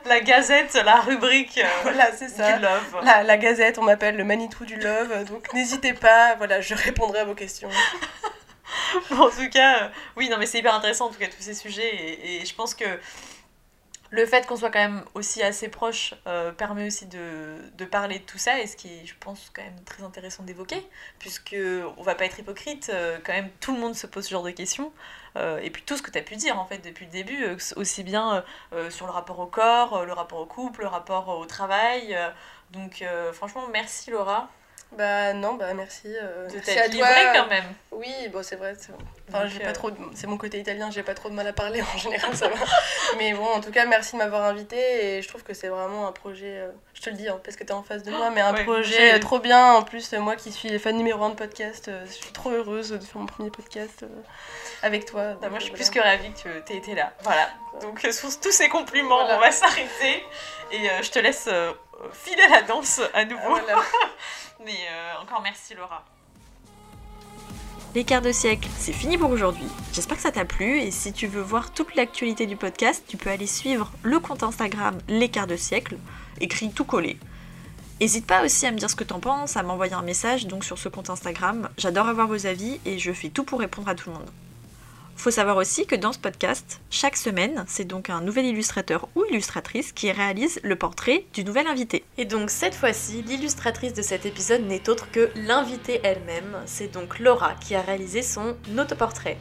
La Gazette, la rubrique euh, voilà, c'est ça. du Love. La, la Gazette, on m'appelle le Manitou du Love, donc n'hésitez pas, voilà, je répondrai à vos questions. Bon, en tout cas, euh, oui, non, mais c'est hyper intéressant, en tout cas, tous ces sujets. Et, et je pense que le fait qu'on soit quand même aussi assez proche euh, permet aussi de, de parler de tout ça. Et ce qui est, je pense, quand même très intéressant d'évoquer, puisque on va pas être hypocrite, euh, quand même, tout le monde se pose ce genre de questions. Euh, et puis tout ce que tu as pu dire, en fait, depuis le début, euh, aussi bien euh, sur le rapport au corps, le rapport au couple, le rapport au travail. donc, franchement, merci Laura Bah non, bah merci. euh, de merci à t'être toi. livrée quand même. Oui, bon, c'est vrai. c'est- Enfin, j'ai euh, pas trop de- C'est mon côté italien, j'ai pas trop de mal à parler en général, ça va. Mais bon, en tout cas, merci de m'avoir invité et je trouve que c'est vraiment un projet. euh, Je te le dis, hein, parce que t'es en face de moi, mais un Ouais, projet euh, trop bien. En plus, moi qui suis fan numéro 1 de podcast, euh, je suis trop heureuse de faire mon premier podcast euh, avec toi. Donc, moi, je suis plus que ravie que tu aies été là. Voilà. Donc, sur tous ces compliments, Voilà. on va s'arrêter. Et je te laisse filer la danse à nouveau. Ah, voilà. Mais encore merci, Laura. Les quarts de siècle, c'est fini pour aujourd'hui. J'espère que ça t'a plu et si tu veux voir toute l'actualité du podcast, tu peux aller suivre le compte Instagram Les quarts de siècle, écrit tout collé. N'hésite pas aussi à me dire ce que t'en penses, à m'envoyer un message donc sur ce compte Instagram. J'adore avoir vos avis et je fais tout pour répondre à tout le monde. Faut savoir aussi que dans ce podcast, chaque semaine, c'est donc un nouvel illustrateur ou illustratrice qui réalise le portrait du nouvel invité. Et donc cette fois-ci, l'illustratrice de cet épisode n'est autre que l'invitée elle-même. C'est donc Laura qui a réalisé son autoportrait.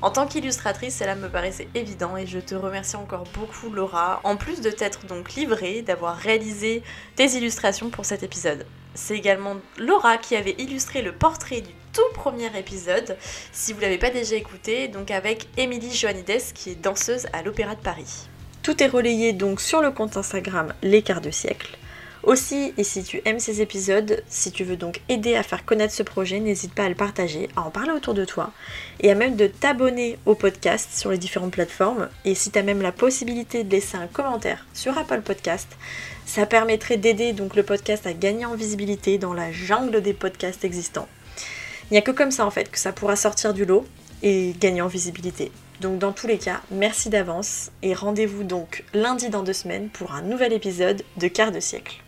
En tant qu'illustratrice, cela me paraissait évident et je te remercie encore beaucoup Laura, en plus de t'être donc livrée, d'avoir réalisé tes illustrations pour cet épisode. C'est également Laura qui avait illustré le portrait du tout premier épisode, si vous l'avez pas déjà écouté, donc avec Émilie Joannides qui est danseuse à l'Opéra de Paris. Tout est relayé donc sur le compte Instagram Les Quarts de siècle. Aussi, et si tu aimes ces épisodes, si tu veux donc aider à faire connaître ce projet, n'hésite pas à le partager, à en parler autour de toi, et à même de t'abonner au podcast sur les différentes plateformes. Et si tu as même la possibilité de laisser un commentaire sur Apple Podcast, ça permettrait d'aider donc le podcast à gagner en visibilité dans la jungle des podcasts existants. Il n'y a que comme ça en fait que ça pourra sortir du lot et gagner en visibilité. Donc dans tous les cas, merci d'avance et rendez-vous donc lundi dans deux semaines pour un nouvel épisode de Quart de siècle.